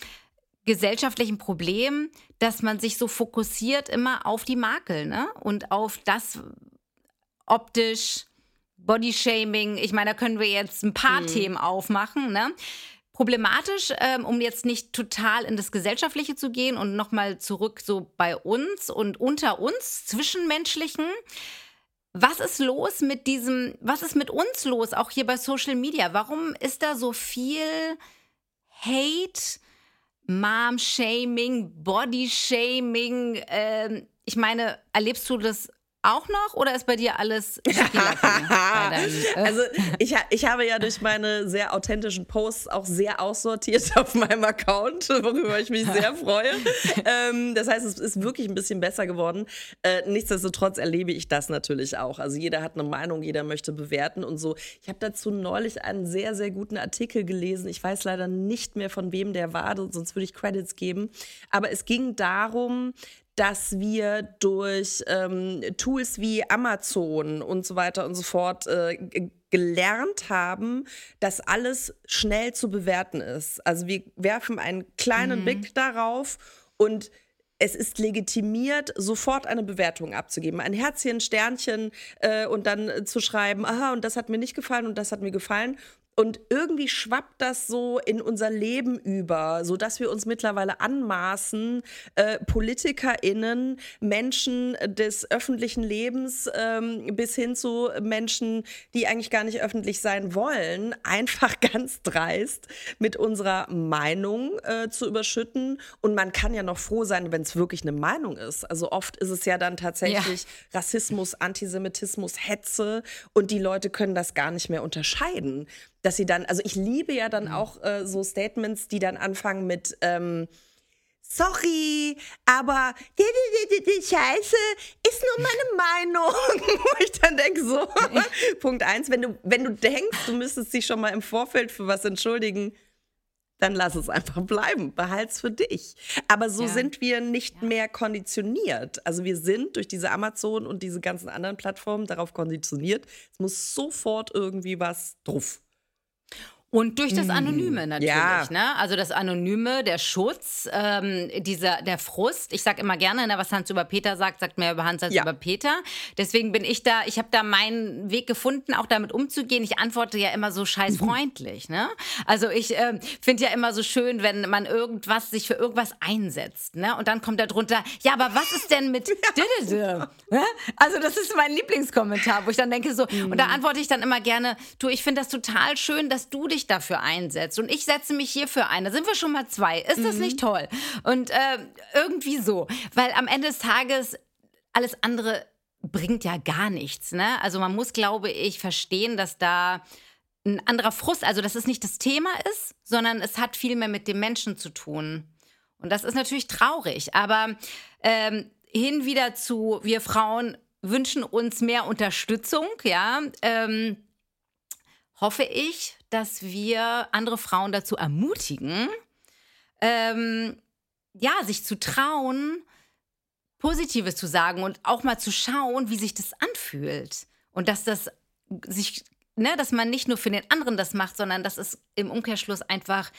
gesellschaftlichen Problem, dass man sich so fokussiert immer auf die Makel ne? und auf das optisch, Bodyshaming. Ich meine, da können wir jetzt ein paar Themen aufmachen. Ne? Problematisch, ähm, um jetzt nicht total in das Gesellschaftliche zu gehen und nochmal zurück so bei uns und unter uns, Zwischenmenschlichen. Was ist los mit diesem, was ist mit uns los, auch hier bei Social Media? Warum ist da so viel Hate, Mom-Shaming, Body-Shaming? Ähm, ich meine, erlebst du das auch noch oder ist bei dir alles äh? Also ich, ich habe ja durch meine sehr authentischen Posts auch sehr aussortiert auf meinem Account, worüber ich mich sehr freue. ähm, das heißt, es ist wirklich ein bisschen besser geworden. Äh, nichtsdestotrotz erlebe ich das natürlich auch. Also jeder hat eine Meinung, jeder möchte bewerten und so. Ich habe dazu neulich einen sehr, sehr guten Artikel gelesen. Ich weiß leider nicht mehr, von wem der war, sonst würde ich Credits geben. Aber es ging darum, dass wir durch ähm, Tools wie Amazon und so weiter und so fort äh, gelernt haben, dass alles schnell zu bewerten ist. Also wir werfen einen kleinen mhm. Blick darauf und es ist legitimiert, sofort eine Bewertung abzugeben. Ein Herzchen, Sternchen äh, und dann äh, zu schreiben, aha, und das hat mir nicht gefallen und das hat mir gefallen. Und irgendwie schwappt das so in unser Leben über, sodass wir uns mittlerweile anmaßen, äh, PolitikerInnen, Menschen des öffentlichen Lebens ähm, bis hin zu Menschen, die eigentlich gar nicht öffentlich sein wollen, einfach ganz dreist mit unserer Meinung äh, zu überschütten. Und man kann ja noch froh sein, wenn es wirklich eine Meinung ist. Also oft ist es ja dann tatsächlich ja. Rassismus, Antisemitismus, Hetze und die Leute können das gar nicht mehr unterscheiden dass sie dann, also ich liebe ja dann mhm. auch äh, so Statements, die dann anfangen mit, ähm, sorry, aber die, die, die, die, Scheiße ist nur meine Meinung. Wo ich dann denke, so, Punkt eins, wenn du, wenn du denkst, du müsstest dich schon mal im Vorfeld für was entschuldigen, dann lass es einfach bleiben, behalt's für dich. Aber so ja. sind wir nicht ja. mehr konditioniert. Also wir sind durch diese Amazon und diese ganzen anderen Plattformen darauf konditioniert. Es muss sofort irgendwie was drauf. Und durch das Anonyme mm, natürlich, ja. ne? Also das Anonyme, der Schutz, ähm, dieser, der Frust. Ich sage immer gerne, ne, was Hans über Peter sagt, sagt mehr über Hans als ja. über Peter. Deswegen bin ich da, ich habe da meinen Weg gefunden, auch damit umzugehen. Ich antworte ja immer so scheißfreundlich, ne? Also ich äh, finde ja immer so schön, wenn man irgendwas, sich für irgendwas einsetzt, ne? Und dann kommt da drunter, ja, aber was ist denn mit ja. Also das ist mein Lieblingskommentar, wo ich dann denke so, und da antworte ich dann immer gerne, du, ich finde das total schön, dass du dich dich dafür einsetzt und ich setze mich hierfür ein, da sind wir schon mal zwei. Ist das mhm. nicht toll? Und äh, irgendwie so, weil am Ende des Tages alles andere bringt ja gar nichts. Ne? Also man muss, glaube ich, verstehen, dass da ein anderer Frust, also dass es nicht das Thema ist, sondern es hat viel mehr mit dem Menschen zu tun. Und das ist natürlich traurig, aber ähm, hin wieder zu, wir Frauen wünschen uns mehr Unterstützung, ja. Ähm, hoffe ich, dass wir andere Frauen dazu ermutigen, ähm, ja, sich zu trauen, Positives zu sagen und auch mal zu schauen, wie sich das anfühlt. Und dass das sich, ne, dass man nicht nur für den anderen das macht, sondern dass es im Umkehrschluss einfach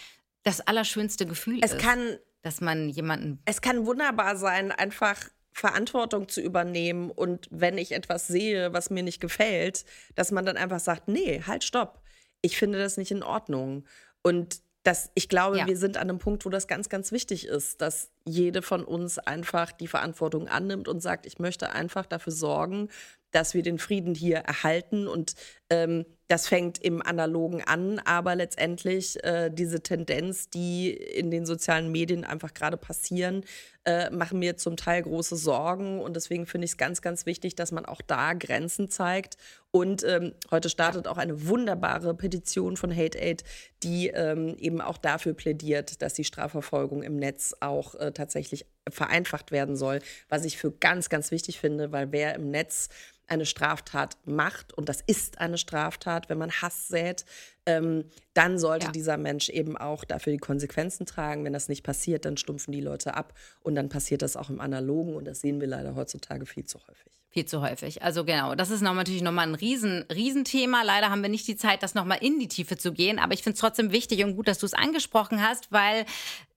das allerschönste Gefühl es ist. Kann, dass man jemanden. Es kann wunderbar sein, einfach Verantwortung zu übernehmen und wenn ich etwas sehe, was mir nicht gefällt, dass man dann einfach sagt, nee, halt, stopp. Ich finde das nicht in Ordnung. Und das, ich glaube, ja. wir sind an einem Punkt, wo das ganz, ganz wichtig ist, dass jede von uns einfach die Verantwortung annimmt und sagt, ich möchte einfach dafür sorgen, dass wir den Frieden hier erhalten. Und ähm, das fängt im Analogen an, aber letztendlich äh, diese Tendenz, die in den sozialen Medien einfach gerade passieren, äh, machen mir zum Teil große Sorgen. Und deswegen finde ich es ganz, ganz wichtig, dass man auch da Grenzen zeigt. Und ähm, heute startet auch eine wunderbare Petition von Hate Aid, die ähm, eben auch dafür plädiert, dass die Strafverfolgung im Netz auch äh, tatsächlich vereinfacht werden soll, was ich für ganz, ganz wichtig finde, weil wer im Netz eine Straftat macht, und das ist eine Straftat, wenn man Hass sät, ähm, dann sollte ja. dieser Mensch eben auch dafür die Konsequenzen tragen. Wenn das nicht passiert, dann stumpfen die Leute ab und dann passiert das auch im Analogen und das sehen wir leider heutzutage viel zu häufig. Viel zu häufig. Also genau, das ist noch, natürlich nochmal ein Riesen, Riesenthema. Leider haben wir nicht die Zeit, das nochmal in die Tiefe zu gehen, aber ich finde es trotzdem wichtig und gut, dass du es angesprochen hast, weil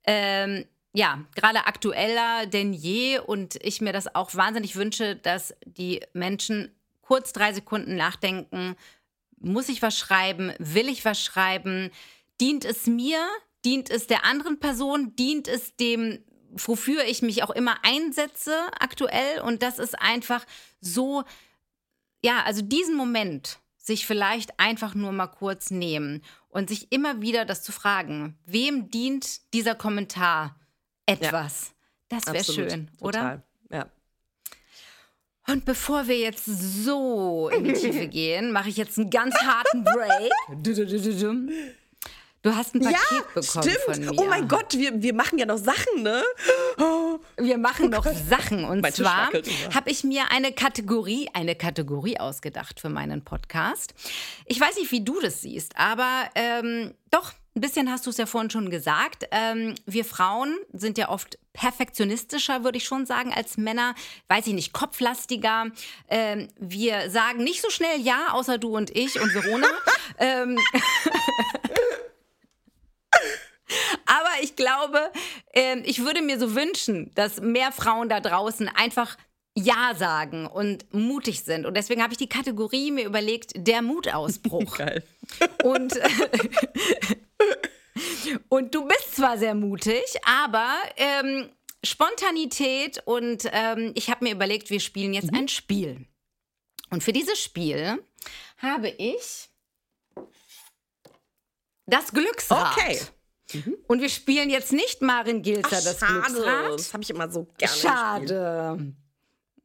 ähm, ja, gerade aktueller denn je und ich mir das auch wahnsinnig wünsche, dass die Menschen kurz drei Sekunden nachdenken, muss ich was schreiben, will ich was schreiben, dient es mir, dient es der anderen Person, dient es dem, wofür ich mich auch immer einsetze aktuell und das ist einfach so, ja, also diesen Moment sich vielleicht einfach nur mal kurz nehmen und sich immer wieder das zu fragen, wem dient dieser Kommentar? etwas. Ja. Das wäre schön, oder? Ja. Und bevor wir jetzt so in die Tiefe gehen, mache ich jetzt einen ganz harten Break. Du hast ein Paket ja, bekommen stimmt. von mir. Oh mein Gott, wir, wir machen ja noch Sachen, ne? Oh. Wir machen noch Sachen. Und Mein zwar habe ich mir eine Kategorie, eine Kategorie ausgedacht für meinen Podcast. Ich weiß nicht, wie du das siehst, aber ähm, doch, ein bisschen hast du es ja vorhin schon gesagt. Ähm, wir Frauen sind ja oft perfektionistischer, würde ich schon sagen, als Männer. Weiß ich nicht, kopflastiger. Ähm, wir sagen nicht so schnell Ja, außer du und ich und Verona. ähm, ich glaube, ähm, ich würde mir so wünschen, dass mehr Frauen da draußen einfach Ja sagen und mutig sind. Und deswegen habe ich die Kategorie mir überlegt, der Mutausbruch. Geil. Und, und du bist zwar sehr mutig, aber ähm, Spontanität und ähm, ich habe mir überlegt, wir spielen jetzt ein Spiel. Und für dieses Spiel habe ich das Glücksrad. Okay. Und wir spielen jetzt nicht Marin Gilzer Ach, das schade. Glücksrad. Das habe ich immer so gerne gespielt. Schade.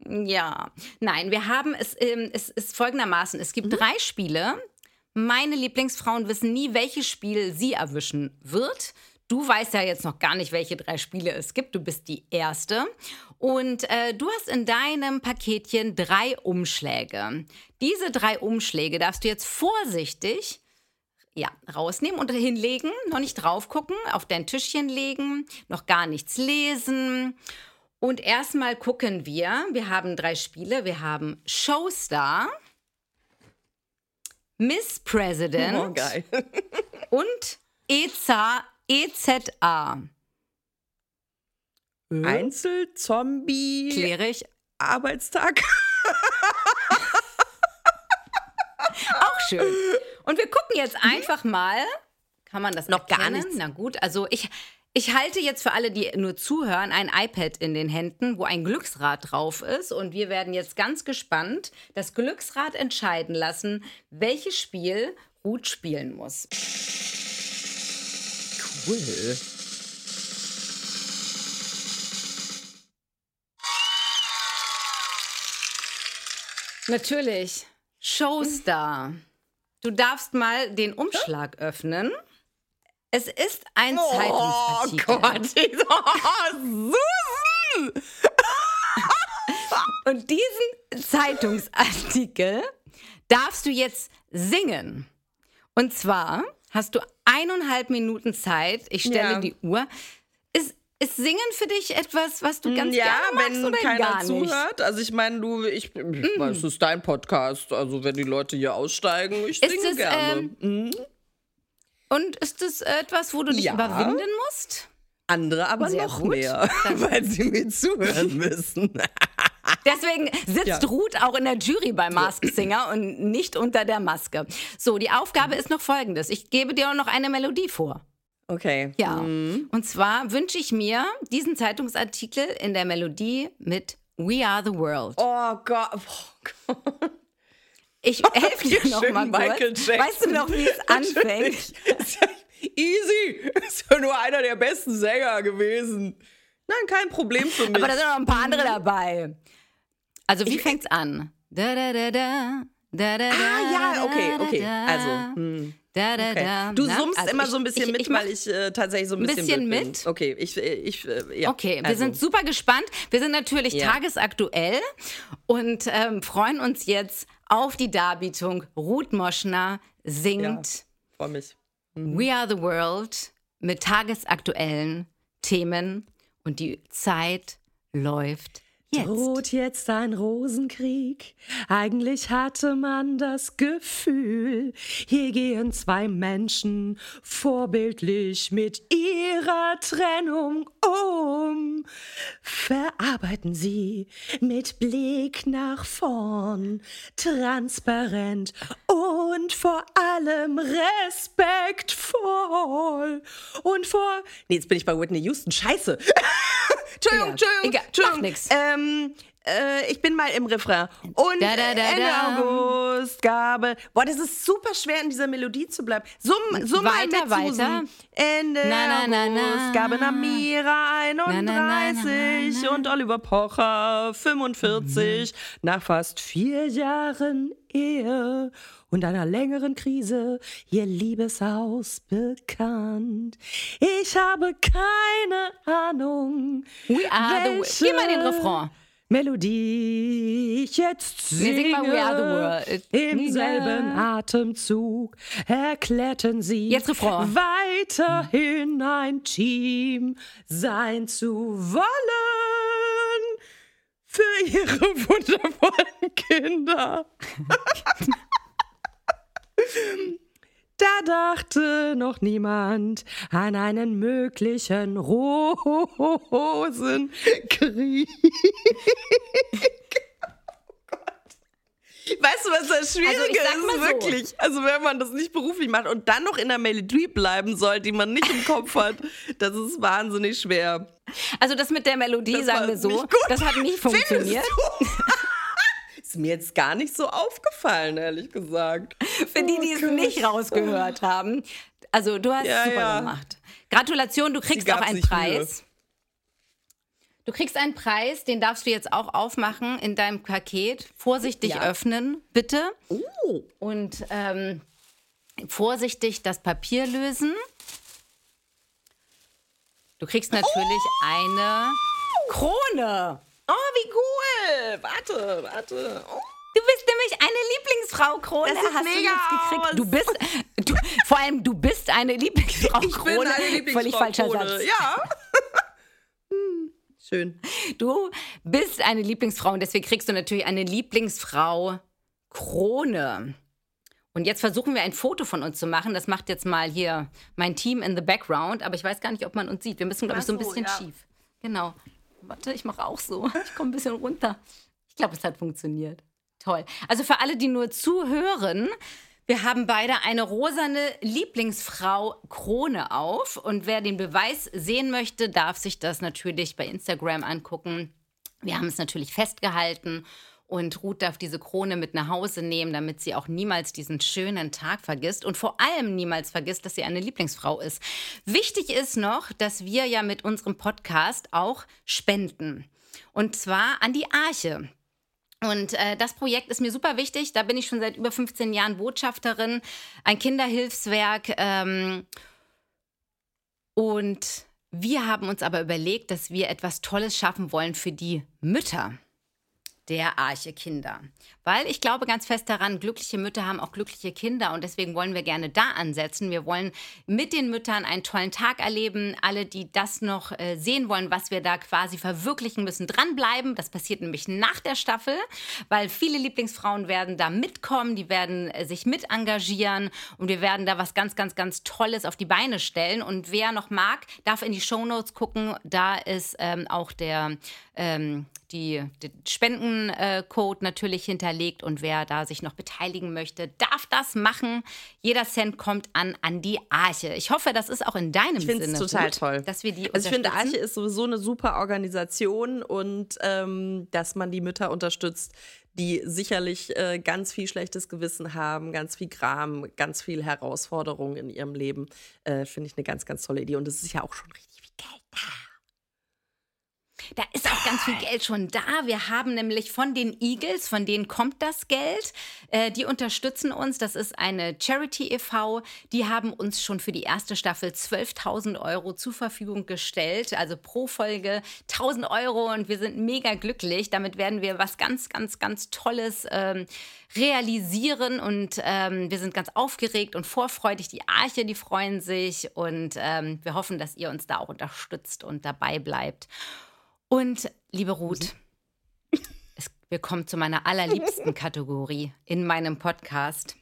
Ja, nein, wir haben es, ähm, es ist folgendermaßen: Es Mhm. gibt drei Spiele. Meine Lieblingsfrauen wissen nie, welches Spiel sie erwischen wird. Du weißt ja jetzt noch gar nicht, welche drei Spiele es gibt. Du bist die Erste. Und äh, du hast in deinem Paketchen drei Umschläge. Diese drei Umschläge darfst du jetzt vorsichtig ja, rausnehmen und hinlegen, noch nicht drauf gucken, auf dein Tischchen legen, noch gar nichts lesen. Und erstmal gucken wir, wir haben drei Spiele, wir haben Showstar, Miss President Oh, und EZA, EZA. Einzelzombie Kläre ich Arbeitstag. auch schön. Und wir gucken jetzt einfach mal, kann man das Noch gar erkennen? nichts. Na gut, also ich, ich halte jetzt für alle, die nur zuhören, ein iPad in den Händen, wo ein Glücksrad drauf ist. Und wir werden jetzt ganz gespannt das Glücksrad entscheiden lassen, welches Spiel Ruth spielen muss. Cool. Natürlich, Showstar. Du darfst mal den Umschlag öffnen. Es ist ein Oh Zeitungsartikel. Gott. Oh, Susan! Und diesen Zeitungsartikel darfst du jetzt singen. Und zwar hast du eineinhalb Minuten Zeit. Ich stelle Ja. die Uhr. Ist, Singen für dich etwas, was du ganz ja, gerne magst wenn oder keiner gar nicht? zuhört. Also ich meine, du, ich, ich weiß, es ist dein Podcast. Also wenn die Leute hier aussteigen, ich Ist singe es, gerne. ähm, Und ist das etwas, wo du dich Ja. überwinden musst? Andere aber Sehr noch gut. mehr, weil sie mir zuhören müssen. Deswegen sitzt Ja. Ruth auch in der Jury bei Mask Singer und nicht unter der Maske. So, die Aufgabe ist noch folgendes. Ich gebe dir auch noch eine Melodie vor. Okay. Ja. Und zwar wünsche ich mir diesen Zeitungsartikel in der Melodie mit We Are the World. Oh Gott. Oh Gott. Ich helfe dir noch schön mal Michael kurz. Jackson. Weißt du noch, wie es anfängt? Easy. Ist ja nur einer der besten Sänger gewesen. Nein, kein Problem für mich. Aber da sind noch ein paar andere dabei. Also, wie fängt's an? Da, da, da, da. Da, da, ah, ja, okay, okay. da, Also, hm. da, da, Okay. da. Du summst also immer ich- so ein bisschen ich, mit, ich weil ich äh, tatsächlich so ein bisschen, bisschen blöd bin. mit? Okay, ich, äh, ich äh, ja. Okay, wir also. sind super gespannt. Wir sind natürlich Ja. tagesaktuell und ähm, freuen uns jetzt auf die Darbietung. Ruth Moschner singt Freu mich. We Are the World mit tagesaktuellen Themen und die Zeit läuft jetzt. Droht jetzt ein Rosenkrieg? Eigentlich hatte man das Gefühl, hier gehen zwei Menschen vorbildlich mit ihrer Trennung um. Verarbeiten sie mit Blick nach vorn, transparent und vor allem respektvoll. Und vor. Nee, jetzt bin ich bei Whitney Houston. Scheiße. Entschuldigung, Ja, Entschuldigung, egal, Entschuldigung. macht nix. Ähm, äh, ich bin mal im Refrain. Und Da, da, da, Ende. August gab es. Boah, das ist super schwer, in dieser Melodie zu bleiben. Summ, summ Weiter, mit, weiter. Susan. Ende Na, na, na, na. August gaben Amira 31 Na, na, na, na, na. und Oliver Pocher 45 nach fast vier Jahren Ehe und einer längeren Krise ihr Liebeshaus bekannt. Ich habe keine Ahnung. We are the Geh mal den Refrain. Melodie ich jetzt Nee, singe. the World. Im selben Atemzug erklärten sie, Jetzt Refrain. weiterhin ein Team sein zu wollen für ihre wundervollen Kinder. Da dachte noch niemand an einen möglichen Rosenkrieg. Weißt du, was das Schwierige Also sag mal ist? so. Wirklich. Also, wenn man das nicht beruflich macht und dann noch in der Melodie bleiben soll, die man nicht im Kopf hat, das ist wahnsinnig schwer. Also das mit der Melodie, Das sagen wir so, das hat nicht funktioniert. Ist mir jetzt gar nicht so aufgefallen, ehrlich gesagt. Für die, die Oh es Gott. nicht rausgehört haben. Also du hast Ja, super ja. gemacht. Gratulation, du kriegst auch einen Preis. Du kriegst einen Preis, den darfst du jetzt auch aufmachen in deinem Paket. Vorsichtig Ja. öffnen, bitte. Oh. Und ähm, vorsichtig das Papier lösen. Du kriegst natürlich eine Krone. Oh, wie cool. Warte, warte. Oh. Du bist nämlich eine Lieblingsfrau Krone. Das sieht hast mega du jetzt gekriegt. aus. Du bist, du, vor allem du bist eine Lieblingsfrau Ich Krone. bin eine Lieblingsfrau Völlig falscher Krone. Satz. Ja. Hm, Schön. Du bist eine Lieblingsfrau und deswegen kriegst du natürlich eine Lieblingsfrau Krone. Und jetzt versuchen wir ein Foto von uns zu machen. Das macht jetzt mal hier mein Team in the background, aber ich weiß gar nicht, ob man uns sieht. Wir müssen, glaube ich, so ein bisschen ja. schief. Genau. Warte, ich mache auch so. Ich komme ein bisschen runter. Ich glaube, es hat funktioniert. Toll. Also für alle, die nur zuhören, wir haben beide eine rosane Lieblingsfrau Krone auf. Und wer den Beweis sehen möchte, darf sich das natürlich bei Instagram angucken. Wir haben es natürlich festgehalten und Ruth darf diese Krone mit nach Hause nehmen, damit sie auch niemals diesen schönen Tag vergisst und vor allem niemals vergisst, dass sie eine Lieblingsfrau ist. Wichtig ist noch, dass wir ja mit unserem Podcast auch spenden. Und zwar an die Arche. Und äh, das Projekt ist mir super wichtig. Da bin ich schon seit über 15 Jahren Botschafterin, ein Kinderhilfswerk. Ähm, und wir haben uns aber überlegt, dass wir etwas Tolles schaffen wollen für die Mütter der Arche-Kinder. Weil ich glaube ganz fest daran, glückliche Mütter haben auch glückliche Kinder und deswegen wollen wir gerne da ansetzen. Wir wollen mit den Müttern einen tollen Tag erleben. Alle, die das noch äh, sehen wollen, was wir da quasi verwirklichen müssen, dranbleiben. Das passiert nämlich nach der Staffel, weil viele Lieblingsfrauen werden da mitkommen, die werden äh, sich mit engagieren und wir werden da was ganz, ganz, ganz Tolles auf die Beine stellen. Und wer noch mag, darf in die Shownotes gucken. Da ist ähm, auch der ähm, die, den Spendencode natürlich hinterlegt und wer da sich noch beteiligen möchte, darf das machen. Jeder Cent kommt an an die Arche. Ich hoffe, das ist auch in deinem Ich finde Sinne es total gut, toll. dass wir die Also ich finde. Arche ist sowieso eine super Organisation und ähm, dass man die Mütter unterstützt, die sicherlich äh, ganz viel schlechtes Gewissen haben, ganz viel Gram, ganz viel Herausforderungen in ihrem Leben, äh, finde ich eine ganz, ganz tolle Idee. Und es ist ja auch schon richtig viel Geld da. Da ist auch ganz viel Geld schon da. Wir haben nämlich von den Eagles, von denen kommt das Geld. Äh, die unterstützen uns. Das ist eine Charity e.V. Die haben uns schon für die erste Staffel 12.000 Euro zur Verfügung gestellt. Also pro Folge 1.000 Euro und wir sind mega glücklich. Damit werden wir was ganz, ganz, ganz Tolles ähm, realisieren und ähm, wir sind ganz aufgeregt und vorfreudig. Die Arche, die freuen sich und ähm, wir hoffen, dass ihr uns da auch unterstützt und dabei bleibt. Und liebe Ruth, es, wir kommen zu meiner allerliebsten Kategorie in meinem Podcast.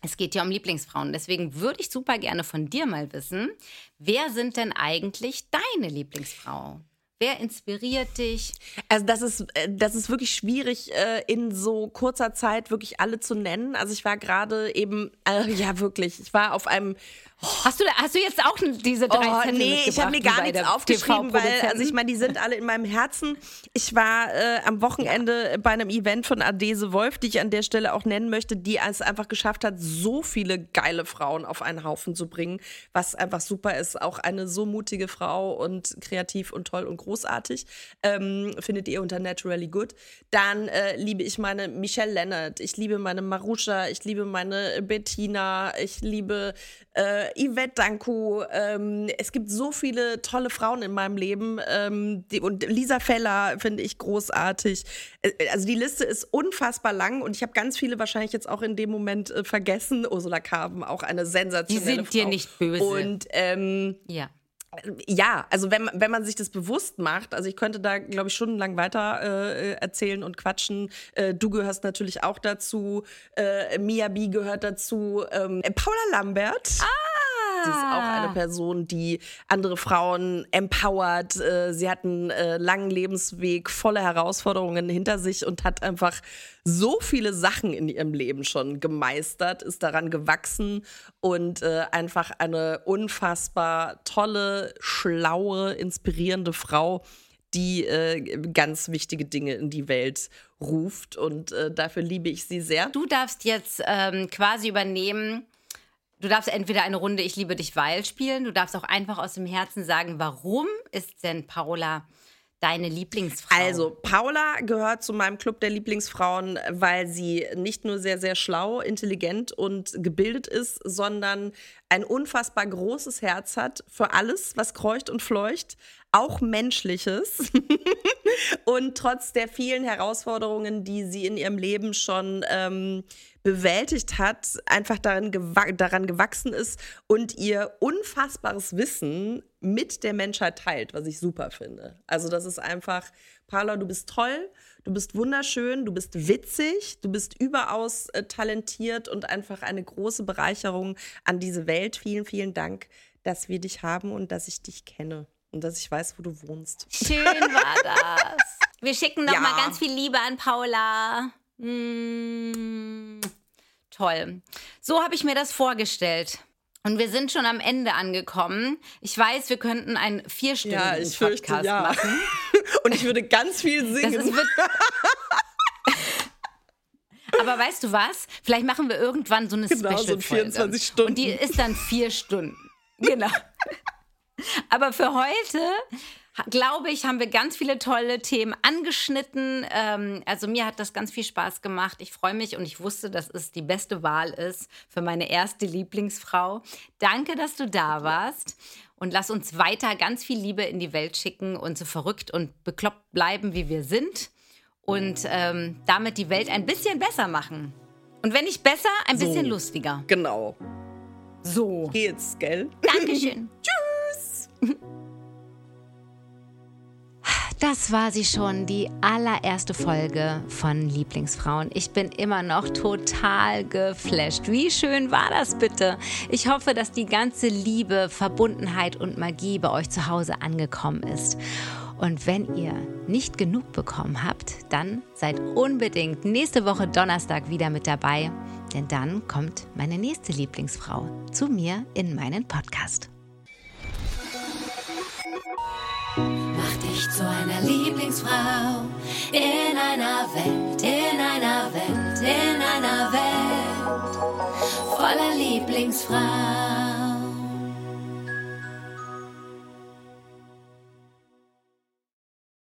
Es geht ja um Lieblingsfrauen. Deswegen würde ich super gerne von dir mal wissen, wer sind denn eigentlich deine Lieblingsfrau? Wer inspiriert dich? Also das ist, äh, das ist wirklich schwierig, äh, in so kurzer Zeit wirklich alle zu nennen. Also ich war gerade eben, äh, ja wirklich, ich war auf einem Hast du, hast du jetzt auch diese drei Oh, nee, ich habe mir gar nichts aufgeschrieben, weil also ich meine, die sind alle in meinem Herzen. Ich war äh, am Wochenende bei einem Event von Adese Wolf, die ich an der Stelle auch nennen möchte, die es einfach geschafft hat, so viele geile Frauen auf einen Haufen zu bringen, was einfach super ist. Auch eine so mutige Frau und kreativ und toll und großartig. Ähm, findet ihr unter Naturally Good. Dann äh, liebe ich meine Michelle Leonard, ich liebe meine Marusha, ich liebe meine Bettina, ich liebe äh, Yvette Danko. Ähm, es gibt so viele tolle Frauen in meinem Leben. Ähm, die, und Lisa Feller finde ich großartig. Äh, Also die Liste ist unfassbar lang und ich habe ganz viele wahrscheinlich jetzt auch in dem Moment äh, vergessen. Ursula Carven, auch eine sensationelle Die sind Frau. dir nicht böse. Und ähm, Ja. ja, also wenn, man- wenn man sich das bewusst macht, also ich könnte da, glaube ich, stundenlang weiter äh, erzählen und quatschen. Äh, du gehörst natürlich auch dazu. Äh, Mia B gehört dazu. Ähm, Paula Lambert. Sie ist auch eine Person, die andere Frauen empowert. Äh, Sie hat einen äh, langen Lebensweg voller Herausforderungen hinter sich und hat einfach so viele Sachen in ihrem Leben schon gemeistert, ist daran gewachsen und äh, einfach eine unfassbar tolle, schlaue, inspirierende Frau, die äh, ganz wichtige Dinge in die Welt ruft. Und äh, dafür liebe ich sie sehr. Du darfst jetzt ähm, quasi übernehmen. Du darfst entweder eine Runde Ich liebe dich weil spielen. Du darfst auch einfach aus dem Herzen sagen, warum ist denn Paula deine Lieblingsfrau? Also, Paula gehört zu meinem Club der Lieblingsfrauen, weil sie nicht nur sehr, sehr schlau, intelligent und gebildet ist, sondern ein unfassbar großes Herz hat für alles, was kreucht und fleucht, auch Menschliches. und trotz der vielen Herausforderungen, die sie in ihrem Leben schon ähm, bewältigt hat, einfach daran, gewa daran gewachsen ist und ihr unfassbares Wissen mit der Menschheit teilt, was ich super finde. Also das ist einfach, Paula, du bist toll, du bist wunderschön, du bist witzig, du bist überaus äh, talentiert und einfach eine große Bereicherung an diese Welt. Vielen, vielen Dank, dass wir dich haben und dass ich dich kenne und dass ich weiß, wo du wohnst. Schön war das. Wir schicken noch Ja. mal ganz viel Liebe an Paula. Mm, toll. So habe ich mir das vorgestellt. Und wir sind schon am Ende angekommen. Ich weiß, wir könnten einen vierstündigen Podcast machen. Und ich würde ganz viel Das singen. ist, wird Aber weißt du was? Vielleicht machen wir irgendwann so eine Genau, so Special-Folge. 24 Stunden. Und die ist dann vier Stunden. Genau. Aber für heute, glaube ich, haben wir ganz viele tolle Themen angeschnitten. Ähm, also mir hat das ganz viel Spaß gemacht. Ich freue mich und ich wusste, dass es die beste Wahl ist für meine erste Lieblingsfrau. Danke, dass du da warst. Und lass uns weiter ganz viel Liebe in die Welt schicken und so verrückt und bekloppt bleiben, wie wir sind. Und ähm, damit die Welt ein bisschen besser machen. Und wenn nicht besser, ein So. bisschen lustiger. Genau. So. Geht's, gell? Dankeschön. Tschüss. Das war sie schon, die allererste Folge von Lieblingsfrauen. Ich bin immer noch total geflasht. Wie schön war das bitte? Ich hoffe, dass die ganze Liebe, Verbundenheit und Magie bei euch zu Hause angekommen ist. Und wenn ihr nicht genug bekommen habt, dann seid unbedingt nächste Woche Donnerstag wieder mit dabei, denn dann kommt meine nächste Lieblingsfrau zu mir in meinen Podcast. Mach dich zu einer Lieblingsfrau in einer Welt, in einer Welt, in einer Welt voller Lieblingsfrau.